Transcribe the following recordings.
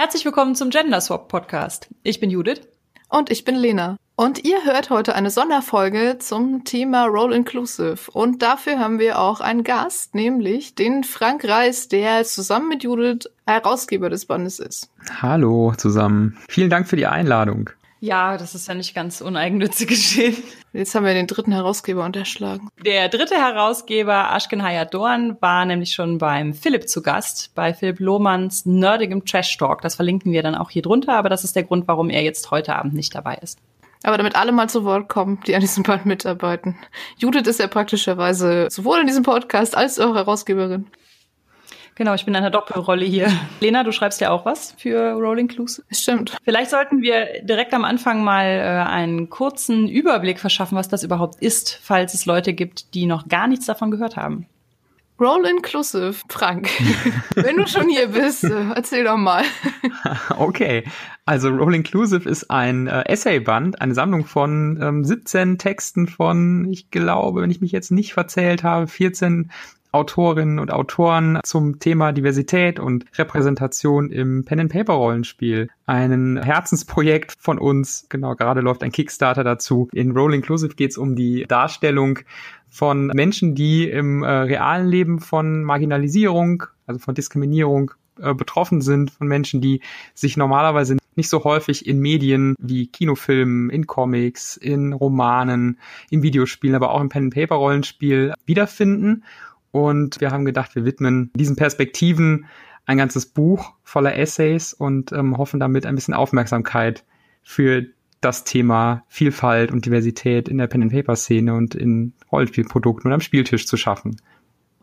Herzlich willkommen zum Gender Swap Podcast. Ich bin Judith. Und ich bin Lena. Und ihr hört heute eine Sonderfolge zum Thema Role Inclusive. Und dafür haben wir auch einen Gast, nämlich den Frank Reis, der zusammen mit Judith Herausgeber des Bandes ist. Hallo zusammen. Vielen Dank für die Einladung. Ja, das ist ja nicht ganz uneigennützig geschehen. Jetzt haben wir den dritten Herausgeber unterschlagen. Der dritte Herausgeber, Ashken Hayat-Dorn, war nämlich schon beim Philipp zu Gast, bei Philipp Lohmanns nerdigem Trash Talk. Das verlinken wir dann auch hier drunter, aber das ist der Grund, warum er jetzt heute Abend nicht dabei ist. Aber damit alle mal zu Wort kommen, die an diesem Band mitarbeiten. Judith ist ja praktischerweise sowohl in diesem Podcast als auch Herausgeberin. Genau, ich bin in einer Doppelrolle hier. Lena, du schreibst ja auch was für Rolling Clues. Stimmt. Vielleicht sollten wir direkt am Anfang mal äh, einen kurzen Überblick verschaffen, was das überhaupt ist, falls es Leute gibt, die noch gar nichts davon gehört haben. Roll Inclusive, Frank. Wenn du schon hier bist, äh, erzähl doch mal. okay, also Roll Inclusive ist ein äh, Essayband, eine Sammlung von ähm, 17 Texten von, ich glaube, wenn ich mich jetzt nicht verzählt habe, 14 Autorinnen und Autoren zum Thema Diversität und Repräsentation im Pen-and-Paper-Rollenspiel. Ein Herzensprojekt von uns, genau, gerade läuft ein Kickstarter dazu. In Roll Inclusive geht es um die Darstellung von Menschen, die im äh, realen Leben von Marginalisierung, also von Diskriminierung äh, betroffen sind, von Menschen, die sich normalerweise nicht so häufig in Medien wie Kinofilmen, in Comics, in Romanen, in Videospielen, aber auch im Pen-and-Paper-Rollenspiel wiederfinden und wir haben gedacht, wir widmen diesen Perspektiven ein ganzes Buch voller Essays und ähm, hoffen damit ein bisschen Aufmerksamkeit für das Thema Vielfalt und Diversität in der Pen-and-Paper-Szene und in Rollenspielprodukten und am Spieltisch zu schaffen.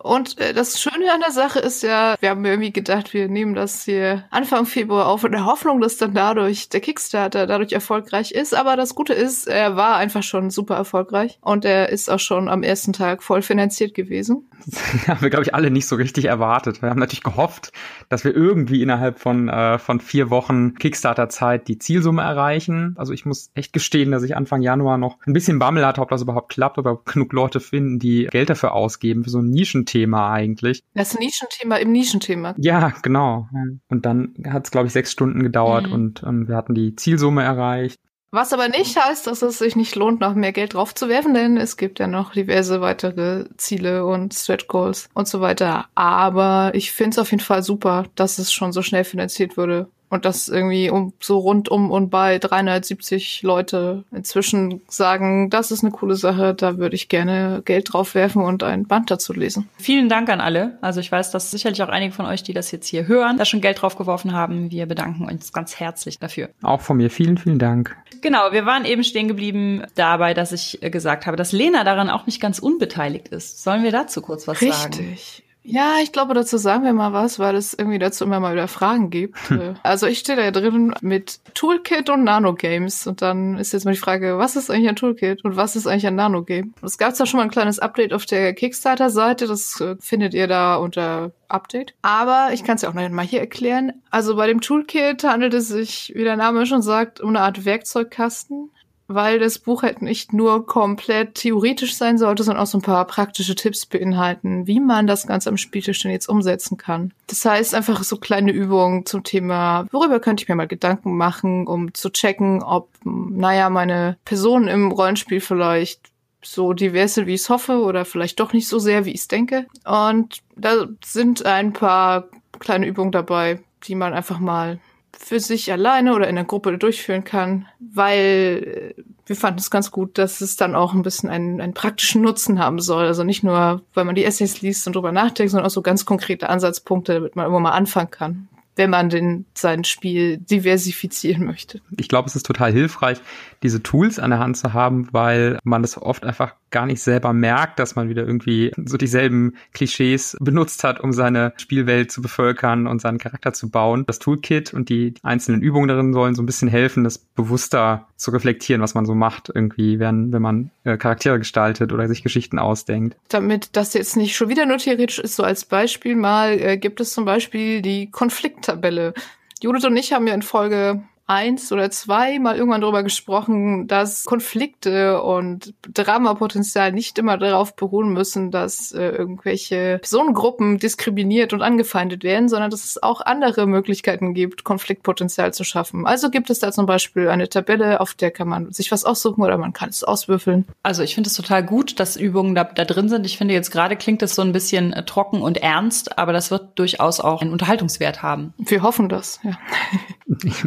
Und äh, das Schöne an der Sache ist ja, wir haben irgendwie gedacht, wir nehmen das hier Anfang Februar auf in der Hoffnung, dass dann dadurch der Kickstarter dadurch erfolgreich ist. Aber das Gute ist, er war einfach schon super erfolgreich und er ist auch schon am ersten Tag voll finanziert gewesen. Das haben wir, glaube ich, alle nicht so richtig erwartet. Wir haben natürlich gehofft, dass wir irgendwie innerhalb von, äh, von vier Wochen Kickstarter-Zeit die Zielsumme erreichen. Also ich muss echt gestehen, dass ich Anfang Januar noch ein bisschen Bammel hatte, ob das überhaupt klappt, ob wir genug Leute finden, die Geld dafür ausgeben, für so ein Nischenthema eigentlich. Das Nischenthema im Nischenthema. Ja, genau. Und dann hat es, glaube ich, sechs Stunden gedauert mhm. und ähm, wir hatten die Zielsumme erreicht. Was aber nicht heißt, dass es sich nicht lohnt, noch mehr Geld draufzuwerfen, denn es gibt ja noch diverse weitere Ziele und Stretch Goals und so weiter. Aber ich finde es auf jeden Fall super, dass es schon so schnell finanziert wurde. Und dass irgendwie um so rund um und bei 370 Leute inzwischen sagen, das ist eine coole Sache, da würde ich gerne Geld drauf werfen und ein Band dazu lesen. Vielen Dank an alle. Also ich weiß, dass sicherlich auch einige von euch, die das jetzt hier hören, da schon Geld drauf geworfen haben. Wir bedanken uns ganz herzlich dafür. Auch von mir vielen, vielen Dank. Genau, wir waren eben stehen geblieben dabei, dass ich gesagt habe, dass Lena daran auch nicht ganz unbeteiligt ist. Sollen wir dazu kurz was Richtig. sagen? Richtig. Ja, ich glaube, dazu sagen wir mal was, weil es irgendwie dazu immer mal wieder Fragen gibt. Hm. also ich stehe da drin mit Toolkit und Nanogames und dann ist jetzt mal die Frage, was ist eigentlich ein Toolkit und was ist eigentlich ein Nanogame? Es gab zwar schon mal ein kleines Update auf der Kickstarter-Seite, das äh, findet ihr da unter Update. Aber ich kann es ja auch noch mal hier erklären. Also bei dem Toolkit handelt es sich, wie der Name schon sagt, um eine Art Werkzeugkasten weil das Buch halt nicht nur komplett theoretisch sein sollte, sondern auch so ein paar praktische Tipps beinhalten, wie man das Ganze am Spieltisch denn jetzt umsetzen kann. Das heißt einfach so kleine Übungen zum Thema, worüber könnte ich mir mal Gedanken machen, um zu checken, ob, naja, meine Person im Rollenspiel vielleicht so divers sind, wie ich es hoffe, oder vielleicht doch nicht so sehr, wie ich es denke. Und da sind ein paar kleine Übungen dabei, die man einfach mal für sich alleine oder in der Gruppe durchführen kann, weil äh, wir fanden es ganz gut, dass es dann auch ein bisschen einen, einen praktischen Nutzen haben soll. Also nicht nur, weil man die Essays liest und drüber nachdenkt, sondern auch so ganz konkrete Ansatzpunkte, damit man immer mal anfangen kann wenn man den, sein Spiel diversifizieren möchte. Ich glaube, es ist total hilfreich, diese Tools an der Hand zu haben, weil man es oft einfach gar nicht selber merkt, dass man wieder irgendwie so dieselben Klischees benutzt hat, um seine Spielwelt zu bevölkern und seinen Charakter zu bauen. Das Toolkit und die einzelnen Übungen darin sollen so ein bisschen helfen, das bewusster zu reflektieren, was man so macht, irgendwie, wenn, wenn man äh, Charaktere gestaltet oder sich Geschichten ausdenkt. Damit das jetzt nicht schon wieder nur theoretisch ist, so als Beispiel mal, äh, gibt es zum Beispiel die Konflikttabelle. Judith und ich haben ja in Folge eins oder zwei mal irgendwann darüber gesprochen, dass Konflikte und Dramapotenzial nicht immer darauf beruhen müssen, dass äh, irgendwelche Personengruppen diskriminiert und angefeindet werden, sondern dass es auch andere Möglichkeiten gibt, Konfliktpotenzial zu schaffen. Also gibt es da zum Beispiel eine Tabelle, auf der kann man sich was aussuchen oder man kann es auswürfeln. Also ich finde es total gut, dass Übungen da, da drin sind. Ich finde jetzt gerade klingt es so ein bisschen äh, trocken und ernst, aber das wird durchaus auch einen Unterhaltungswert haben. Wir hoffen das, ja.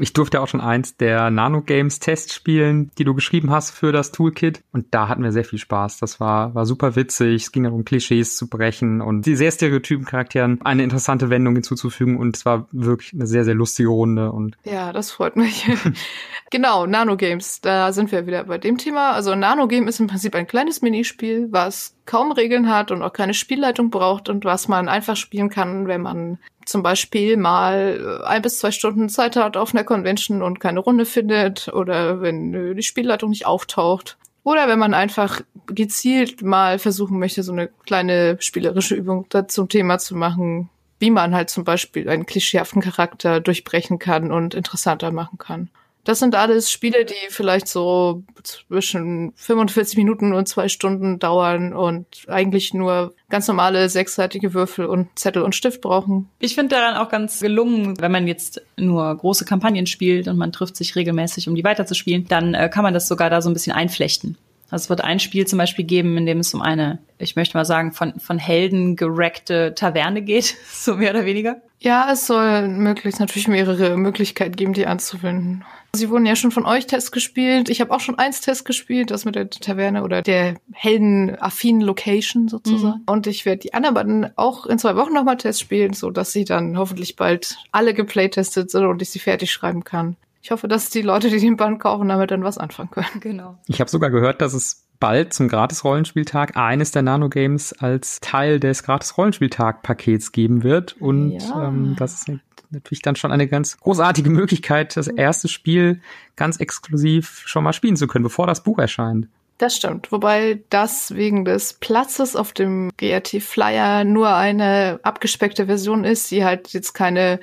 Ich durfte auch schon eins der Nanogames-Tests spielen, die du geschrieben hast für das Toolkit. Und da hatten wir sehr viel Spaß. Das war, war super witzig. Es ging darum, Klischees zu brechen und die sehr stereotypen Charakteren eine interessante Wendung hinzuzufügen. Und es war wirklich eine sehr, sehr lustige Runde. Und ja, das freut mich. genau, Nanogames. Da sind wir wieder bei dem Thema. Also Nanogame ist im Prinzip ein kleines Minispiel, was kaum Regeln hat und auch keine Spielleitung braucht und was man einfach spielen kann, wenn man zum Beispiel mal ein bis zwei Stunden Zeit hat auf einer Convention und keine Runde findet oder wenn äh, die Spielleitung nicht auftaucht. Oder wenn man einfach gezielt mal versuchen möchte, so eine kleine spielerische Übung zum Thema zu machen, wie man halt zum Beispiel einen klischeehaften Charakter durchbrechen kann und interessanter machen kann. Das sind alles Spiele, die vielleicht so zwischen 45 Minuten und zwei Stunden dauern und eigentlich nur ganz normale sechsseitige Würfel und Zettel und Stift brauchen. Ich finde daran auch ganz gelungen, wenn man jetzt nur große Kampagnen spielt und man trifft sich regelmäßig, um die weiterzuspielen, dann äh, kann man das sogar da so ein bisschen einflechten. Also es wird ein Spiel zum Beispiel geben, in dem es um eine, ich möchte mal sagen, von, von Helden gerackte Taverne geht, so mehr oder weniger. Ja, es soll möglichst natürlich mehrere Möglichkeiten geben, die anzuwenden. Sie wurden ja schon von euch Tests gespielt. Ich habe auch schon eins Test gespielt, das mit der Taverne oder der heldenaffinen Location sozusagen. Mhm. Und ich werde die anderen beiden auch in zwei Wochen nochmal Tests spielen, so dass sie dann hoffentlich bald alle geplaytestet sind und ich sie fertig schreiben kann. Ich hoffe, dass die Leute, die den Band kaufen, damit dann was anfangen können. Genau. Ich habe sogar gehört, dass es bald zum Gratis-Rollenspieltag eines der Nano-Games als Teil des Gratis-Rollenspieltag-Pakets geben wird. Und ja. ähm, das ist natürlich dann schon eine ganz großartige Möglichkeit, das erste Spiel ganz exklusiv schon mal spielen zu können, bevor das Buch erscheint. Das stimmt, wobei das wegen des Platzes auf dem GRT Flyer nur eine abgespeckte Version ist, die halt jetzt keine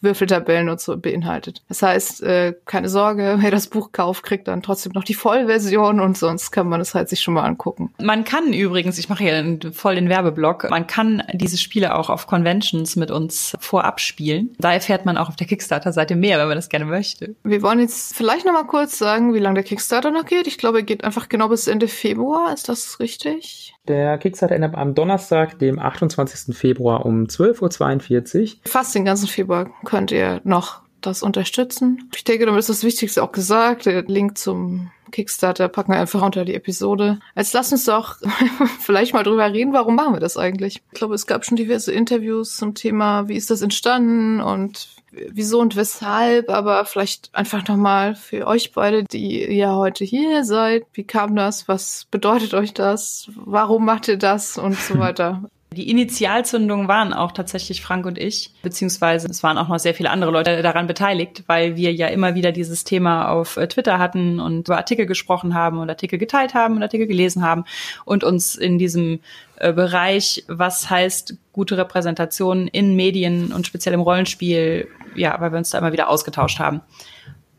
Würfeltabellen und so beinhaltet. Das heißt, äh, keine Sorge, wer das Buch kauft, kriegt dann trotzdem noch die Vollversion und sonst kann man es halt sich schon mal angucken. Man kann übrigens, ich mache hier voll den Werbeblock, man kann diese Spiele auch auf Conventions mit uns vorab spielen. Da erfährt man auch auf der Kickstarter-Seite mehr, wenn man das gerne möchte. Wir wollen jetzt vielleicht noch mal kurz sagen, wie lange der Kickstarter noch geht. Ich glaube, er geht einfach genau bis Ende Februar. Ist das richtig? Der Kickstarter endet am Donnerstag, dem 28. Februar um 12.42 Uhr. Fast den ganzen Februar könnt ihr noch das unterstützen. Ich denke, damit ist das Wichtigste auch gesagt. Der Link zum Kickstarter packen wir einfach unter die Episode. Jetzt lass uns doch vielleicht mal drüber reden, warum machen wir das eigentlich? Ich glaube, es gab schon diverse Interviews zum Thema, wie ist das entstanden und wieso und weshalb, aber vielleicht einfach nochmal für euch beide, die ja heute hier seid. Wie kam das? Was bedeutet euch das? Warum macht ihr das? Und so weiter. Die Initialzündung waren auch tatsächlich Frank und ich, beziehungsweise es waren auch noch sehr viele andere Leute daran beteiligt, weil wir ja immer wieder dieses Thema auf äh, Twitter hatten und über Artikel gesprochen haben und Artikel geteilt haben und Artikel gelesen haben und uns in diesem äh, Bereich, was heißt gute Repräsentation in Medien und speziell im Rollenspiel, ja, weil wir uns da immer wieder ausgetauscht haben.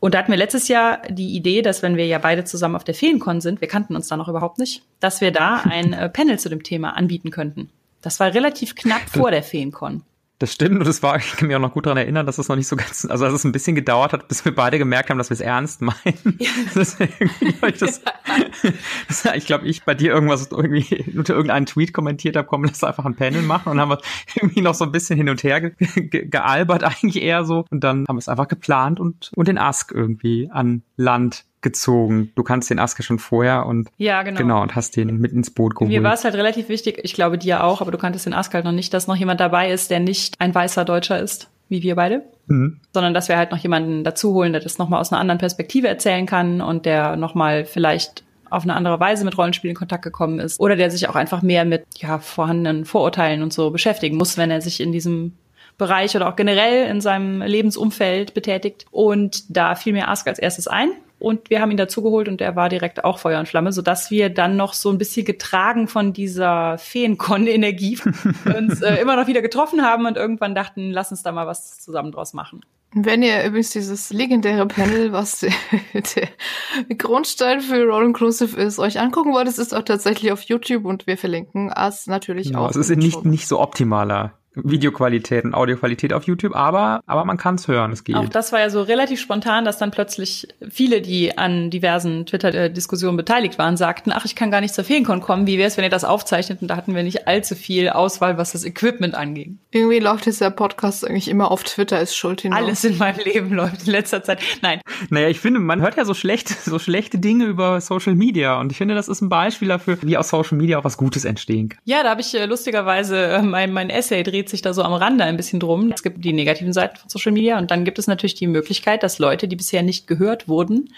Und da hatten wir letztes Jahr die Idee, dass wenn wir ja beide zusammen auf der Feencon sind, wir kannten uns da noch überhaupt nicht, dass wir da ein äh, Panel zu dem Thema anbieten könnten. Das war relativ knapp vor der Feencon. Das stimmt und es war, ich kann mich auch noch gut daran erinnern, dass es noch nicht so ganz, also dass es ein bisschen gedauert hat, bis wir beide gemerkt haben, dass wir es ernst meinen. Ja. ich, das, das, ich glaube, ich bei dir irgendwas irgendwie unter irgendeinen Tweet kommentiert habe, komm, lass einfach ein Panel machen und haben wir irgendwie noch so ein bisschen hin und her ge ge gealbert eigentlich eher so und dann haben wir es einfach geplant und, und den Ask irgendwie an Land gezogen. Du kannst den Aske schon vorher und ja, genau. genau und hast den mit ins Boot geholt. Mir war es halt relativ wichtig, ich glaube dir auch, aber du kanntest den Aske halt noch nicht, dass noch jemand dabei ist, der nicht ein weißer Deutscher ist, wie wir beide, mhm. sondern dass wir halt noch jemanden dazu holen, der das nochmal aus einer anderen Perspektive erzählen kann und der nochmal vielleicht auf eine andere Weise mit Rollenspielen in Kontakt gekommen ist oder der sich auch einfach mehr mit ja vorhandenen Vorurteilen und so beschäftigen muss, wenn er sich in diesem Bereich oder auch generell in seinem Lebensumfeld betätigt. Und da fiel mir Ask als erstes ein. Und wir haben ihn dazugeholt und er war direkt auch Feuer und Flamme, sodass wir dann noch so ein bisschen getragen von dieser Feenkon-Energie uns äh, immer noch wieder getroffen haben und irgendwann dachten, lass uns da mal was zusammen draus machen. Wenn ihr übrigens dieses legendäre Panel, was der, der Grundstein für All Inclusive ist, euch angucken wollt, es ist auch tatsächlich auf YouTube und wir verlinken es natürlich ja, auch. Es ist nicht, nicht so optimaler Videoqualität und Audioqualität auf YouTube, aber, aber man kann es hören, es geht. Auch das war ja so relativ spontan, dass dann plötzlich viele, die an diversen Twitter-Diskussionen beteiligt waren, sagten, ach, ich kann gar nicht zur Feencon kommen, wie wäre es, wenn ihr das aufzeichnet? Und da hatten wir nicht allzu viel Auswahl, was das Equipment anging. Irgendwie läuft jetzt der Podcast eigentlich immer auf Twitter, ist schuld hinaus. Alles in meinem Leben läuft in letzter Zeit. Nein. Naja, ich finde, man hört ja so schlechte, so schlechte Dinge über Social Media und ich finde, das ist ein Beispiel dafür, wie aus Social Media auch was Gutes entstehen kann. Ja, da habe ich äh, lustigerweise äh, mein, mein Essay dreht sich da so am Rande ein bisschen drum. Es gibt die negativen Seiten von Social Media und dann gibt es natürlich die Möglichkeit, dass Leute, die bisher nicht gehört wurden,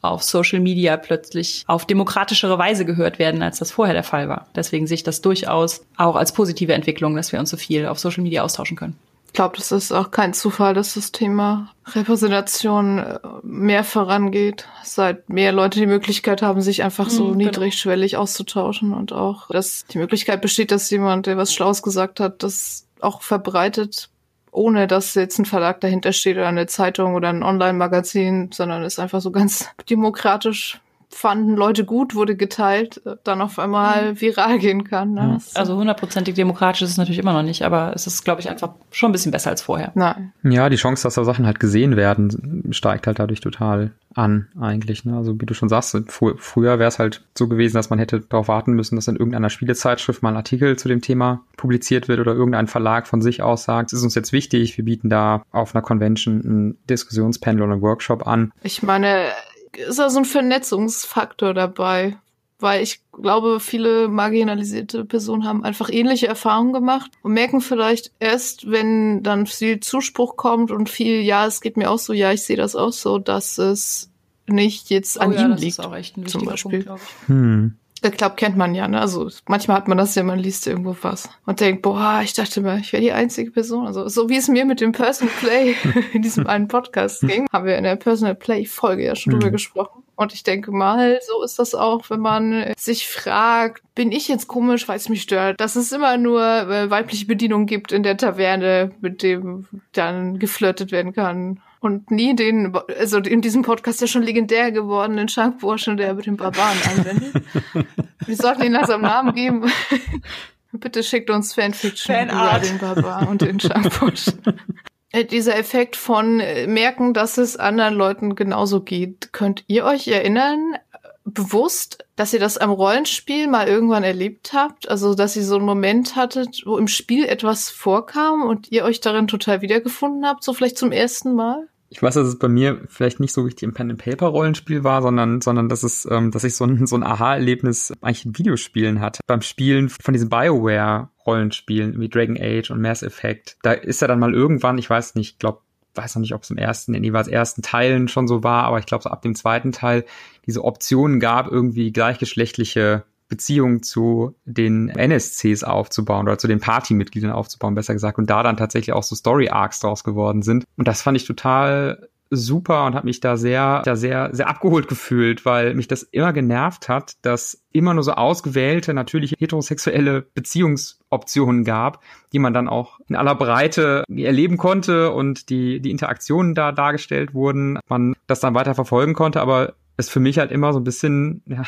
auf Social Media plötzlich auf demokratischere Weise gehört werden, als das vorher der Fall war. Deswegen sehe ich das durchaus auch als positive Entwicklung, dass wir uns so viel auf Social Media austauschen können. Ich glaube, das ist auch kein Zufall, dass das Thema Repräsentation äh, mehr vorangeht, seit mehr Leute die Möglichkeit haben, sich einfach so mhm, niedrigschwellig auszutauschen und auch, dass die Möglichkeit besteht, dass jemand, der was Schlaues gesagt hat, das auch verbreitet, ohne dass jetzt ein Verlag dahinter steht oder eine Zeitung oder ein Online-Magazin, sondern ist einfach so ganz demokratisch fanden Leute gut, wurde geteilt, äh, dann auf einmal mhm. viral gehen kann. Ne? Also hundertprozentig demokratisch ist es natürlich immer noch nicht, aber es ist, glaube ich, einfach schon ein bisschen besser als vorher. Nein. Ja, die Chance, dass da Sachen halt gesehen werden, steigt halt dadurch total an, eigentlich. Ne? Also wie du schon sagst, fr früher wäre es halt so gewesen, dass man hätte darauf warten müssen, dass in irgendeiner Spielezeitschrift mal ein Artikel zu dem Thema publiziert wird oder irgendein Verlag von sich aus sagt, es ist uns jetzt wichtig, wir bieten da auf einer Convention ein Diskussionspanel oder einen Workshop an. Ich meine, ist da so ein Vernetzungsfaktor dabei. Weil ich glaube, viele marginalisierte Personen haben einfach ähnliche Erfahrungen gemacht und merken vielleicht erst, wenn dann viel Zuspruch kommt und viel, ja, es geht mir auch so, ja, ich sehe das auch so, dass es nicht jetzt oh, an ja, ihm das liegt. Ist auch echt ein zum Beispiel. Punkt, hm. Ich glaube, kennt man ja, ne? Also manchmal hat man das ja, man liest irgendwo was und denkt, boah, ich dachte mal, ich wäre die einzige Person. Also so wie es mir mit dem Personal Play in diesem einen Podcast ging, haben wir in der Personal Play Folge ja schon mhm. drüber gesprochen. Und ich denke mal, so ist das auch, wenn man sich fragt, bin ich jetzt komisch, weil es mich stört, dass es immer nur äh, weibliche Bedienung gibt in der Taverne, mit dem dann geflirtet werden kann und nie den, also in diesem Podcast ja schon legendär gewordenen Schankburschen, der mit dem Barbaren anwendet. Wir sollten ihn langsam Namen geben. Bitte schickt uns Fanfiction Fanart. über den Barbar und den Schankburschen. Äh, dieser Effekt von äh, merken, dass es anderen Leuten genauso geht. Könnt ihr euch erinnern, bewusst, dass ihr das am Rollenspiel mal irgendwann erlebt habt? Also, dass ihr so einen Moment hattet, wo im Spiel etwas vorkam und ihr euch darin total wiedergefunden habt, so vielleicht zum ersten Mal? Ich weiß, dass es bei mir vielleicht nicht so richtig im Pen and Paper Rollenspiel war, sondern sondern dass es ähm, dass ich so ein so ein Aha-Erlebnis eigentlich in Videospielen hatte. Beim Spielen von diesen BioWare Rollenspielen wie Dragon Age und Mass Effect. Da ist ja dann mal irgendwann, ich weiß nicht, glaube weiß noch nicht, ob es im ersten, in jeweils ersten Teilen schon so war, aber ich glaube, so ab dem zweiten Teil diese Optionen gab, irgendwie gleichgeschlechtliche Beziehung zu den NSCs aufzubauen oder zu den Partymitgliedern aufzubauen, besser gesagt, und da dann tatsächlich auch so Story-Arcs draus geworden sind. Und das fand ich total super und habe mich da sehr, da sehr, sehr abgeholt gefühlt, weil mich das immer genervt hat, dass immer nur so ausgewählte, natürlich heterosexuelle Beziehungsoptionen gab, die man dann auch in aller Breite erleben konnte und die, die Interaktionen da dargestellt wurden, man das dann weiter verfolgen konnte, aber es für mich halt immer so ein bisschen, ja,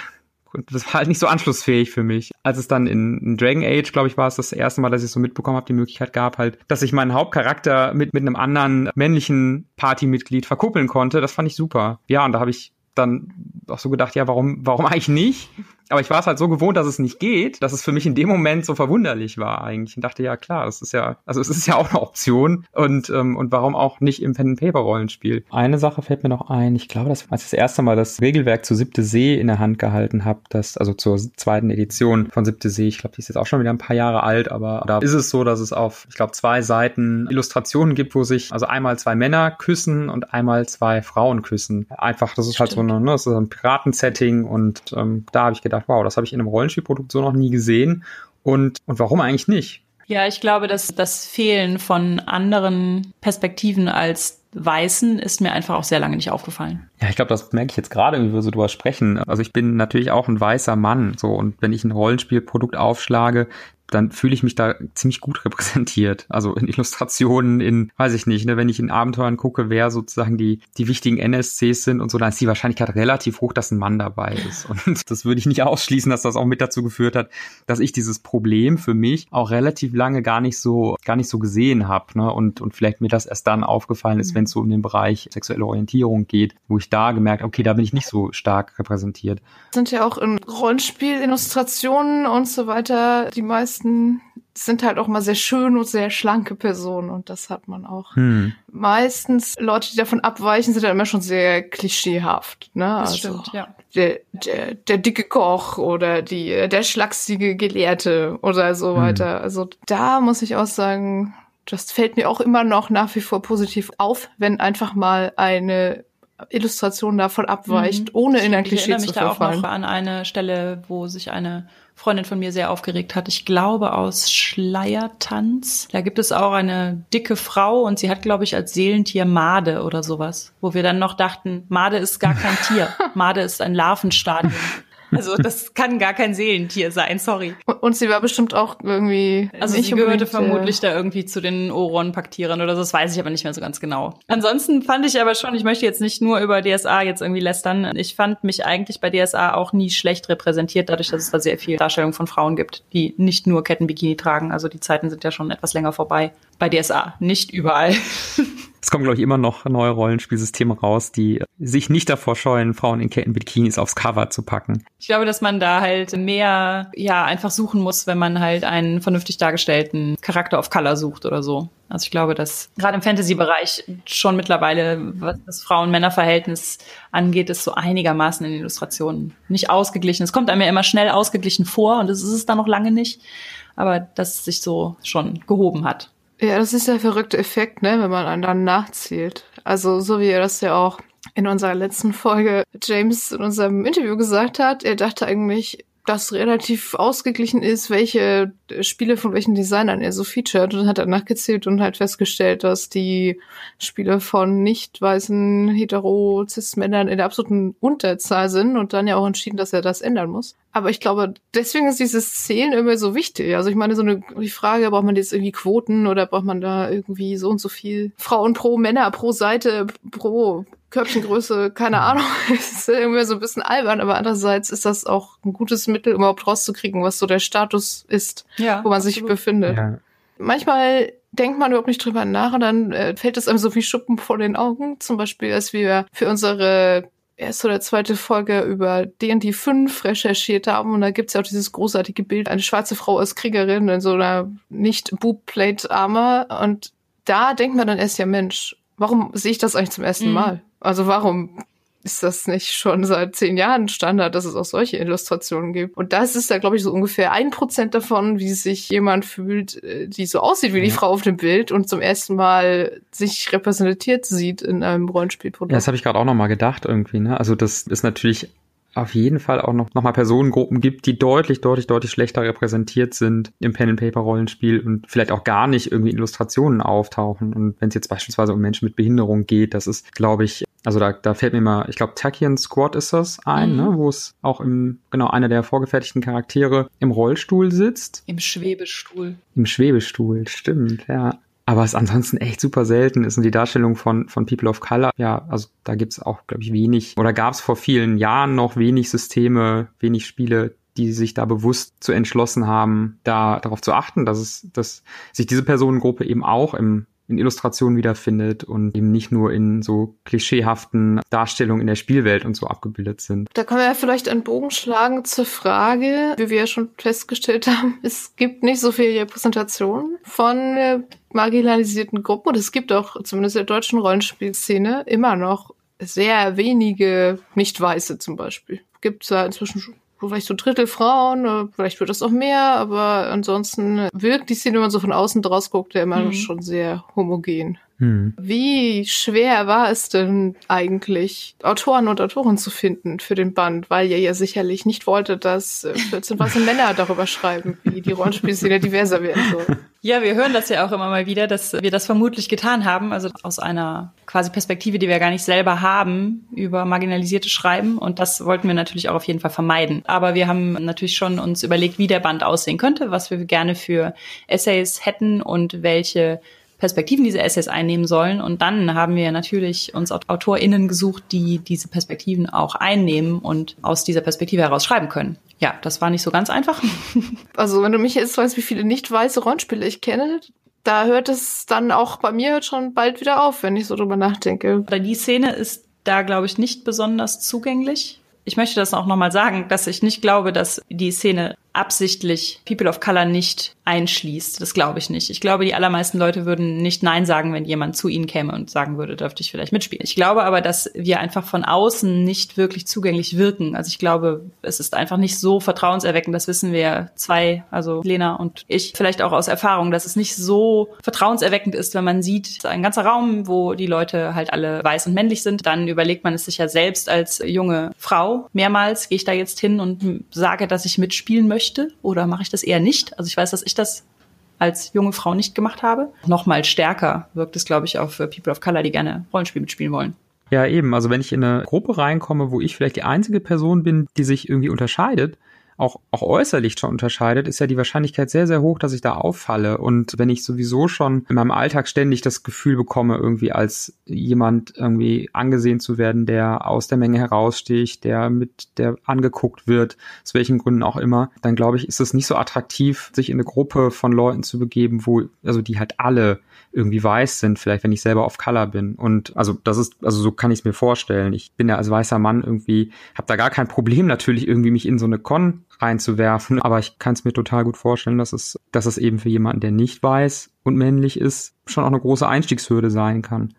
und das war halt nicht so anschlussfähig für mich. Als es dann in, in Dragon Age, glaube ich, war es das erste Mal, dass ich so mitbekommen habe, die Möglichkeit gab halt, dass ich meinen Hauptcharakter mit, mit einem anderen männlichen Partymitglied verkuppeln konnte. Das fand ich super. Ja, und da habe ich dann auch so gedacht, ja, warum, warum eigentlich nicht? Aber ich war es halt so gewohnt, dass es nicht geht, dass es für mich in dem Moment so verwunderlich war eigentlich. Und dachte, ja klar, das ist ja, also es ist ja auch eine Option und, ähm, und warum auch nicht im Pen-and-Paper-Rollenspiel. Eine Sache fällt mir noch ein, ich glaube, dass als ich das erste Mal das Regelwerk zu Siebte See in der Hand gehalten habe, das, also zur zweiten Edition von Siebte See, ich glaube, die ist jetzt auch schon wieder ein paar Jahre alt, aber da ist es so, dass es auf, ich glaube, zwei Seiten Illustrationen gibt, wo sich also einmal zwei Männer küssen und einmal zwei Frauen küssen. Einfach, das ist Stimmt. halt so eine, ne, das ist ein Piraten-Setting und ähm, da habe ich gedacht, wow, das habe ich in einem Rollenspielprodukt so noch nie gesehen. Und, und warum eigentlich nicht? Ja, ich glaube, dass das Fehlen von anderen Perspektiven als Weißen ist mir einfach auch sehr lange nicht aufgefallen. Ja, ich glaube, das merke ich jetzt gerade, wie wir so drüber sprechen. Also ich bin natürlich auch ein weißer Mann, so und wenn ich ein Rollenspielprodukt aufschlage, dann fühle ich mich da ziemlich gut repräsentiert. Also in Illustrationen, in, weiß ich nicht, ne, wenn ich in Abenteuern gucke, wer sozusagen die, die wichtigen NSCs sind und so, dann ist die Wahrscheinlichkeit relativ hoch, dass ein Mann dabei ist. Und das würde ich nicht ausschließen, dass das auch mit dazu geführt hat, dass ich dieses Problem für mich auch relativ lange gar nicht so, gar nicht so gesehen habe. Ne? Und, und vielleicht mir das erst dann aufgefallen ist, mhm. wenn es so um den Bereich sexuelle Orientierung geht, wo ich da gemerkt, okay, da bin ich nicht so stark repräsentiert. Sind ja auch in Rollenspiel-Illustrationen und so weiter die meisten sind halt auch mal sehr schön und sehr schlanke Personen und das hat man auch. Hm. Meistens Leute, die davon abweichen, sind dann immer schon sehr klischeehaft. Ne? Das also stimmt, ja. Der, der, der dicke Koch oder die, der schlachsige Gelehrte oder so hm. weiter. Also da muss ich auch sagen, das fällt mir auch immer noch nach wie vor positiv auf, wenn einfach mal eine Illustration davon abweicht, mhm. ohne in ein Klischee zu verfallen. Ich erinnere mich da auch noch an eine Stelle, wo sich eine Freundin von mir sehr aufgeregt hat. Ich glaube aus Schleiertanz. Da gibt es auch eine dicke Frau und sie hat, glaube ich, als Seelentier Made oder sowas. Wo wir dann noch dachten, Made ist gar kein Tier. Made ist ein Larvenstadium. Also das kann gar kein Seelentier sein, sorry. Und sie war bestimmt auch irgendwie. Also sie gehörte vermutlich da irgendwie zu den Oron-Paktierern oder so, das weiß ich aber nicht mehr so ganz genau. Ansonsten fand ich aber schon, ich möchte jetzt nicht nur über DSA jetzt irgendwie lästern. Ich fand mich eigentlich bei DSA auch nie schlecht repräsentiert, dadurch, dass es da sehr viel Darstellung von Frauen gibt, die nicht nur Kettenbikini tragen. Also die Zeiten sind ja schon etwas länger vorbei. Bei DSA, nicht überall. Es kommen, glaube ich, immer noch neue Rollenspielsysteme raus, die sich nicht davor scheuen, Frauen in Kettenbikinis aufs Cover zu packen. Ich glaube, dass man da halt mehr, ja, einfach suchen muss, wenn man halt einen vernünftig dargestellten Charakter of Color sucht oder so. Also ich glaube, dass gerade im Fantasy-Bereich schon mittlerweile, was das Frauen-Männer-Verhältnis angeht, ist so einigermaßen in Illustrationen nicht ausgeglichen. Es kommt einem ja immer schnell ausgeglichen vor und das ist es dann noch lange nicht. Aber dass es sich so schon gehoben hat. Ja, das ist der verrückte Effekt, ne, wenn man dann nachzählt. Also, so wie er das ja auch in unserer letzten Folge James in unserem Interview gesagt hat, er dachte eigentlich, das relativ ausgeglichen ist, welche Spiele von welchen Designern er so featured und hat dann nachgezählt und halt festgestellt, dass die Spiele von nicht weißen hetero cis Männern in der absoluten Unterzahl sind und dann ja auch entschieden, dass er das ändern muss. Aber ich glaube, deswegen ist dieses Zählen immer so wichtig. Also ich meine, so eine die Frage, braucht man jetzt irgendwie Quoten oder braucht man da irgendwie so und so viel Frauen pro Männer pro Seite pro Körbchengröße, keine Ahnung, es ist irgendwie so ein bisschen albern, aber andererseits ist das auch ein gutes Mittel, um überhaupt rauszukriegen, was so der Status ist, ja, wo man absolut. sich befindet. Ja. Manchmal denkt man überhaupt nicht drüber nach und dann äh, fällt es einem so wie Schuppen vor den Augen. Zum Beispiel, als wir für unsere erste oder zweite Folge über D&D 5 recherchiert haben und da gibt's ja auch dieses großartige Bild, eine schwarze Frau als Kriegerin in so einer nicht Boobplate Armor und da denkt man dann erst ja Mensch, warum sehe ich das eigentlich zum ersten mhm. Mal? Also warum ist das nicht schon seit zehn Jahren Standard, dass es auch solche Illustrationen gibt? Und das ist da, glaube ich, so ungefähr ein Prozent davon, wie sich jemand fühlt, äh, die so aussieht wie die Frau auf dem Bild und zum ersten Mal sich repräsentiert sieht in einem Rollenspielprodukt. Ja, das habe ich gerade auch noch mal gedacht irgendwie. Ne? Also das ist natürlich auf jeden Fall auch noch, noch mal Personengruppen gibt, die deutlich, deutlich, deutlich schlechter repräsentiert sind im Pen-and-Paper-Rollenspiel und vielleicht auch gar nicht irgendwie Illustrationen auftauchen. Und wenn es jetzt beispielsweise um Menschen mit Behinderung geht, das ist, glaube ich, also da, da fällt mir mal, ich glaube, Takian Squad ist das ein, mhm. ne, wo es auch im, genau, einer der vorgefertigten Charaktere im Rollstuhl sitzt. Im Schwebestuhl. Im Schwebestuhl, stimmt, ja. Aber es ansonsten echt super selten ist und die Darstellung von, von People of Color, ja, also da gibt's auch, glaube ich, wenig, oder gab's vor vielen Jahren noch wenig Systeme, wenig Spiele, die sich da bewusst zu entschlossen haben, da darauf zu achten, dass es, dass sich diese Personengruppe eben auch im in Illustrationen wiederfindet und eben nicht nur in so klischeehaften Darstellungen in der Spielwelt und so abgebildet sind. Da können wir ja vielleicht einen Bogen schlagen zur Frage, wie wir ja schon festgestellt haben, es gibt nicht so viel Repräsentation von äh, marginalisierten Gruppen und es gibt auch zumindest in der deutschen Rollenspielszene immer noch sehr wenige Nicht-Weiße zum Beispiel. Gibt es da inzwischen schon vielleicht so Drittel Frauen, äh, vielleicht wird das auch mehr, aber ansonsten wirkt die Szene, wenn man so von außen draus guckt, ja immer mhm. schon sehr homogen. Hm. Wie schwer war es denn eigentlich, Autoren und Autoren zu finden für den Band? Weil ihr ja sicherlich nicht wolltet, dass 14 weiße Männer darüber schreiben, wie die Rollenspielszene diverser werden soll. Ja, wir hören das ja auch immer mal wieder, dass wir das vermutlich getan haben, also aus einer quasi Perspektive, die wir gar nicht selber haben, über marginalisierte Schreiben. Und das wollten wir natürlich auch auf jeden Fall vermeiden. Aber wir haben natürlich schon uns überlegt, wie der Band aussehen könnte, was wir gerne für Essays hätten und welche Perspektiven diese Essays einnehmen sollen. Und dann haben wir natürlich uns AutorInnen gesucht, die diese Perspektiven auch einnehmen und aus dieser Perspektive heraus schreiben können. Ja, das war nicht so ganz einfach. Also, wenn du mich jetzt weißt, wie viele nicht weiße Rollenspiele ich kenne, da hört es dann auch bei mir schon bald wieder auf, wenn ich so drüber nachdenke. Die Szene ist da, glaube ich, nicht besonders zugänglich. Ich möchte das auch nochmal sagen, dass ich nicht glaube, dass die Szene absichtlich People of Color nicht einschließt. Das glaube ich nicht. Ich glaube, die allermeisten Leute würden nicht Nein sagen, wenn jemand zu ihnen käme und sagen würde, dürfte ich vielleicht mitspielen. Ich glaube aber, dass wir einfach von außen nicht wirklich zugänglich wirken. Also ich glaube, es ist einfach nicht so vertrauenserweckend. Das wissen wir zwei, also Lena und ich, vielleicht auch aus Erfahrung, dass es nicht so vertrauenserweckend ist, wenn man sieht, ein ganzer Raum, wo die Leute halt alle weiß und männlich sind. Dann überlegt man es sich ja selbst als junge Frau mehrmals, gehe ich da jetzt hin und sage, dass ich mitspielen möchte oder mache ich das eher nicht? Also ich weiß, dass ich das als junge Frau nicht gemacht habe. Nochmal stärker wirkt es, glaube ich, auch für People of Color, die gerne Rollenspiel mitspielen wollen. Ja, eben. Also wenn ich in eine Gruppe reinkomme, wo ich vielleicht die einzige Person bin, die sich irgendwie unterscheidet, auch, auch äußerlich schon unterscheidet, ist ja die Wahrscheinlichkeit sehr, sehr hoch, dass ich da auffalle. Und wenn ich sowieso schon in meinem Alltag ständig das Gefühl bekomme, irgendwie als jemand irgendwie angesehen zu werden, der aus der Menge heraussticht, der mit der angeguckt wird, aus welchen Gründen auch immer, dann glaube ich, ist es nicht so attraktiv, sich in eine Gruppe von Leuten zu begeben, wo, also die halt alle irgendwie weiß sind, vielleicht wenn ich selber auf Color bin. Und also das ist, also so kann ich es mir vorstellen. Ich bin ja als weißer Mann irgendwie, habe da gar kein Problem natürlich irgendwie mich in so eine Con reinzuwerfen, aber ich kann es mir total gut vorstellen, dass es, dass es eben für jemanden, der nicht weiß und männlich ist, schon auch eine große Einstiegshürde sein kann.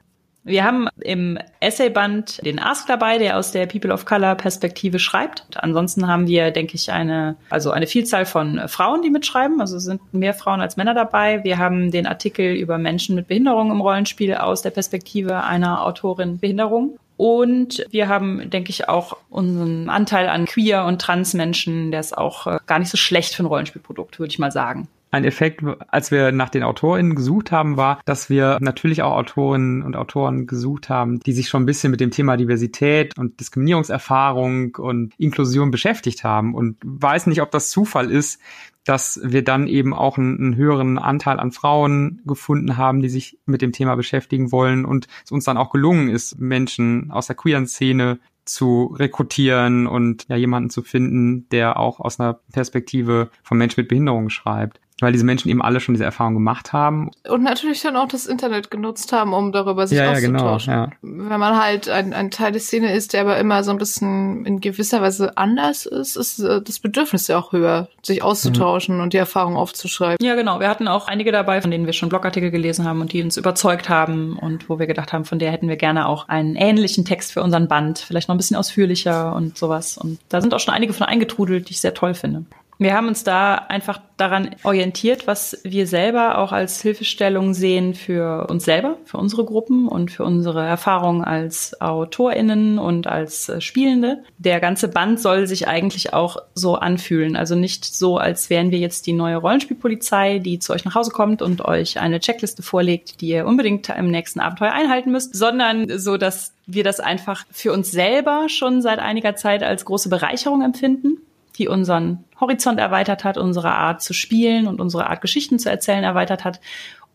Wir haben im Essayband den Ask dabei, der aus der People of Color Perspektive schreibt. Ansonsten haben wir, denke ich, eine, also eine Vielzahl von Frauen, die mitschreiben. Also sind mehr Frauen als Männer dabei. Wir haben den Artikel über Menschen mit Behinderung im Rollenspiel aus der Perspektive einer Autorin Behinderung. Und wir haben, denke ich, auch unseren Anteil an queer und trans Menschen, der ist auch äh, gar nicht so schlecht für ein Rollenspielprodukt, würde ich mal sagen ein Effekt, als wir nach den AutorInnen gesucht haben, war, dass wir natürlich auch Autorinnen und Autoren gesucht haben, die sich schon ein bisschen mit dem Thema Diversität und Diskriminierungserfahrung und Inklusion beschäftigt haben. Und weiß nicht, ob das Zufall ist, dass wir dann eben auch einen, einen, höheren Anteil an Frauen gefunden haben, die sich mit dem Thema beschäftigen wollen und es uns dann auch gelungen ist, Menschen aus der queeren Szene zu rekrutieren und ja jemanden zu finden, der auch aus einer Perspektive von Menschen mit Behinderung schreibt weil diese Menschen eben alle schon diese Erfahrung gemacht haben. Und natürlich dann auch das Internet genutzt haben, um darüber sich ja, auszutauschen. Ja, genau, ja. Wenn man halt ein, ein Teil der Szene ist, der aber immer so ein bisschen in gewisser Weise anders ist, ist äh, das Bedürfnis ja auch höher, sich auszutauschen mhm. und die Erfahrung aufzuschreiben. Ja, genau. Wir hatten auch einige dabei, von denen wir schon Blogartikel gelesen haben und die uns überzeugt haben und wo wir gedacht haben, von der hätten wir gerne auch einen ähnlichen Text für unseren Band, vielleicht noch ein bisschen ausführlicher und sowas. Und da sind auch schon einige von eingetrudelt, die ich sehr toll finde. Wir haben uns da einfach daran orientiert, was wir selber auch als Hilfestellung sehen für uns selber, für unsere Gruppen und für unsere Erfahrungen als AutorInnen und als äh, Spielende. Der ganze Band soll sich eigentlich auch so anfühlen. Also nicht so, als wären wir jetzt die neue Rollenspielpolizei, die zu euch nach Hause kommt und euch eine Checkliste vorlegt, die ihr unbedingt im nächsten Abenteuer einhalten müsst, sondern so, dass wir das einfach für uns selber schon seit einiger Zeit als große Bereicherung empfinden die unseren Horizont erweitert hat, unsere Art zu spielen und unsere Art Geschichten zu erzählen erweitert hat.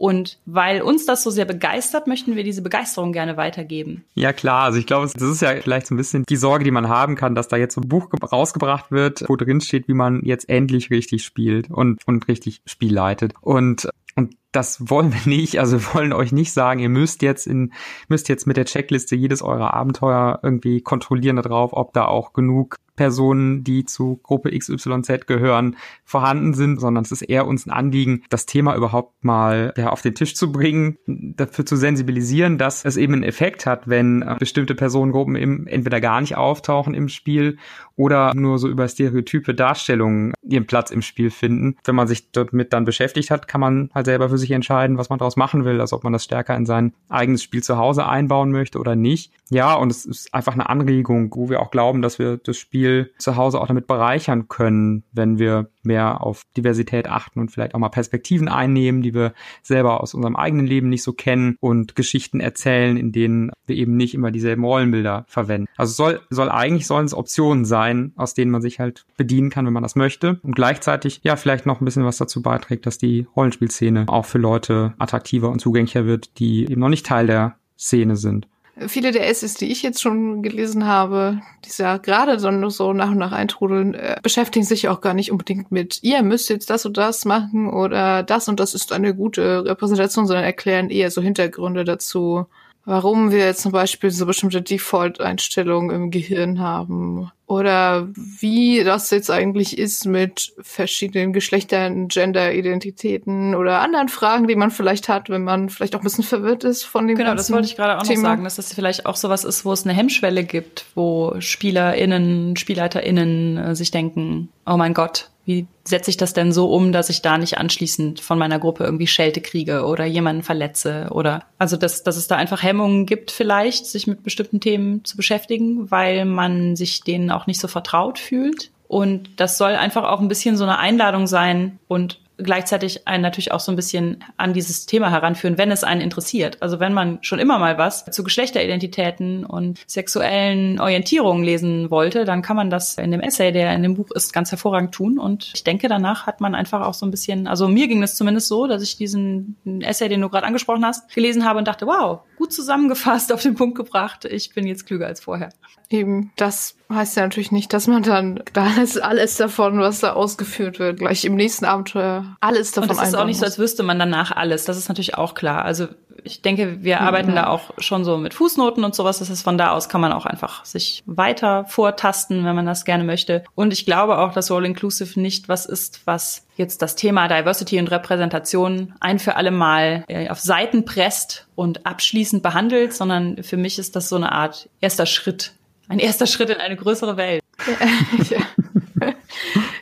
Und weil uns das so sehr begeistert, möchten wir diese Begeisterung gerne weitergeben. Ja klar, also ich glaube, das ist ja vielleicht so ein bisschen die Sorge, die man haben kann, dass da jetzt so ein Buch rausgebracht wird, wo drin steht, wie man jetzt endlich richtig spielt und, und richtig Spiel leitet. Und und das wollen wir nicht. Also wir wollen euch nicht sagen, ihr müsst jetzt in, müsst jetzt mit der Checkliste jedes eurer Abenteuer irgendwie kontrollieren darauf, ob da auch genug Personen, die zu Gruppe XYZ gehören, vorhanden sind, sondern es ist eher uns ein Anliegen, das Thema überhaupt mal ja, auf den Tisch zu bringen, dafür zu sensibilisieren, dass es eben einen Effekt hat, wenn äh, bestimmte Personengruppen eben entweder gar nicht auftauchen im Spiel oder nur so über stereotype Darstellungen ihren Platz im Spiel finden. Wenn man sich damit dann beschäftigt hat, kann man halt selber für sich entscheiden, was man daraus machen will, also ob man das stärker in sein eigenes Spiel zu Hause einbauen möchte oder nicht. Ja, und es ist einfach eine Anregung, wo wir auch glauben, dass wir das Spiel zu Hause auch damit bereichern können, wenn wir mehr auf Diversität achten und vielleicht auch mal Perspektiven einnehmen, die wir selber aus unserem eigenen Leben nicht so kennen und Geschichten erzählen, in denen wir eben nicht immer dieselben Rollenbilder verwenden. Also soll, soll eigentlich sollen es Optionen sein, aus denen man sich halt bedienen kann, wenn man das möchte und gleichzeitig ja vielleicht noch ein bisschen was dazu beiträgt, dass die Rollenspielszene auch für Leute attraktiver und zugänglicher wird, die eben noch nicht Teil der Szene sind. Viele der Essays, die ich jetzt schon gelesen habe, die ja gerade so nach und nach eintrudeln, äh, beschäftigen sich auch gar nicht unbedingt mit, ihr müsst jetzt das und das machen oder das und das ist eine gute Repräsentation, sondern erklären eher so Hintergründe dazu, warum wir jetzt zum Beispiel so bestimmte Default-Einstellungen im Gehirn haben oder wie das jetzt eigentlich ist mit verschiedenen Geschlechtern, Gender-Identitäten oder anderen Fragen, die man vielleicht hat, wenn man vielleicht auch ein bisschen verwirrt ist von dem Genau, das wollte ich gerade auch Thema. noch sagen, dass das vielleicht auch sowas ist, wo es eine Hemmschwelle gibt, wo SpielerInnen, SpielleiterInnen äh, sich denken, oh mein Gott, wie setze ich das denn so um, dass ich da nicht anschließend von meiner Gruppe irgendwie Schelte kriege oder jemanden verletze oder also dass, dass es da einfach Hemmungen gibt vielleicht, sich mit bestimmten Themen zu beschäftigen, weil man sich denen auch nicht so vertraut fühlt. Und das soll einfach auch ein bisschen so eine Einladung sein und gleichzeitig einen natürlich auch so ein bisschen an dieses Thema heranführen, wenn es einen interessiert. Also wenn man schon immer mal was zu Geschlechteridentitäten und sexuellen Orientierungen lesen wollte, dann kann man das in dem Essay, der in dem Buch ist, ganz hervorragend tun. Und ich denke, danach hat man einfach auch so ein bisschen, also mir ging es zumindest so, dass ich diesen Essay, den du gerade angesprochen hast, gelesen habe und dachte, wow, gut zusammengefasst, auf den Punkt gebracht. Ich bin jetzt klüger als vorher. Eben, das heißt ja natürlich nicht, dass man dann da ist alles davon, was da ausgeführt wird, gleich im nächsten Abenteuer alles davon Und es ist auch nicht so, als wüsste man danach alles. Das ist natürlich auch klar. Also ich denke, wir arbeiten ja. da auch schon so mit Fußnoten und sowas. Das ist von da aus kann man auch einfach sich weiter vortasten, wenn man das gerne möchte. Und ich glaube auch, dass All Inclusive nicht was ist, was jetzt das Thema Diversity und Repräsentation ein für alle Mal äh, auf Seiten presst und abschließend behandelt, sondern für mich ist das so eine Art erster Schritt ein erster Schritt in eine größere Welt. ja.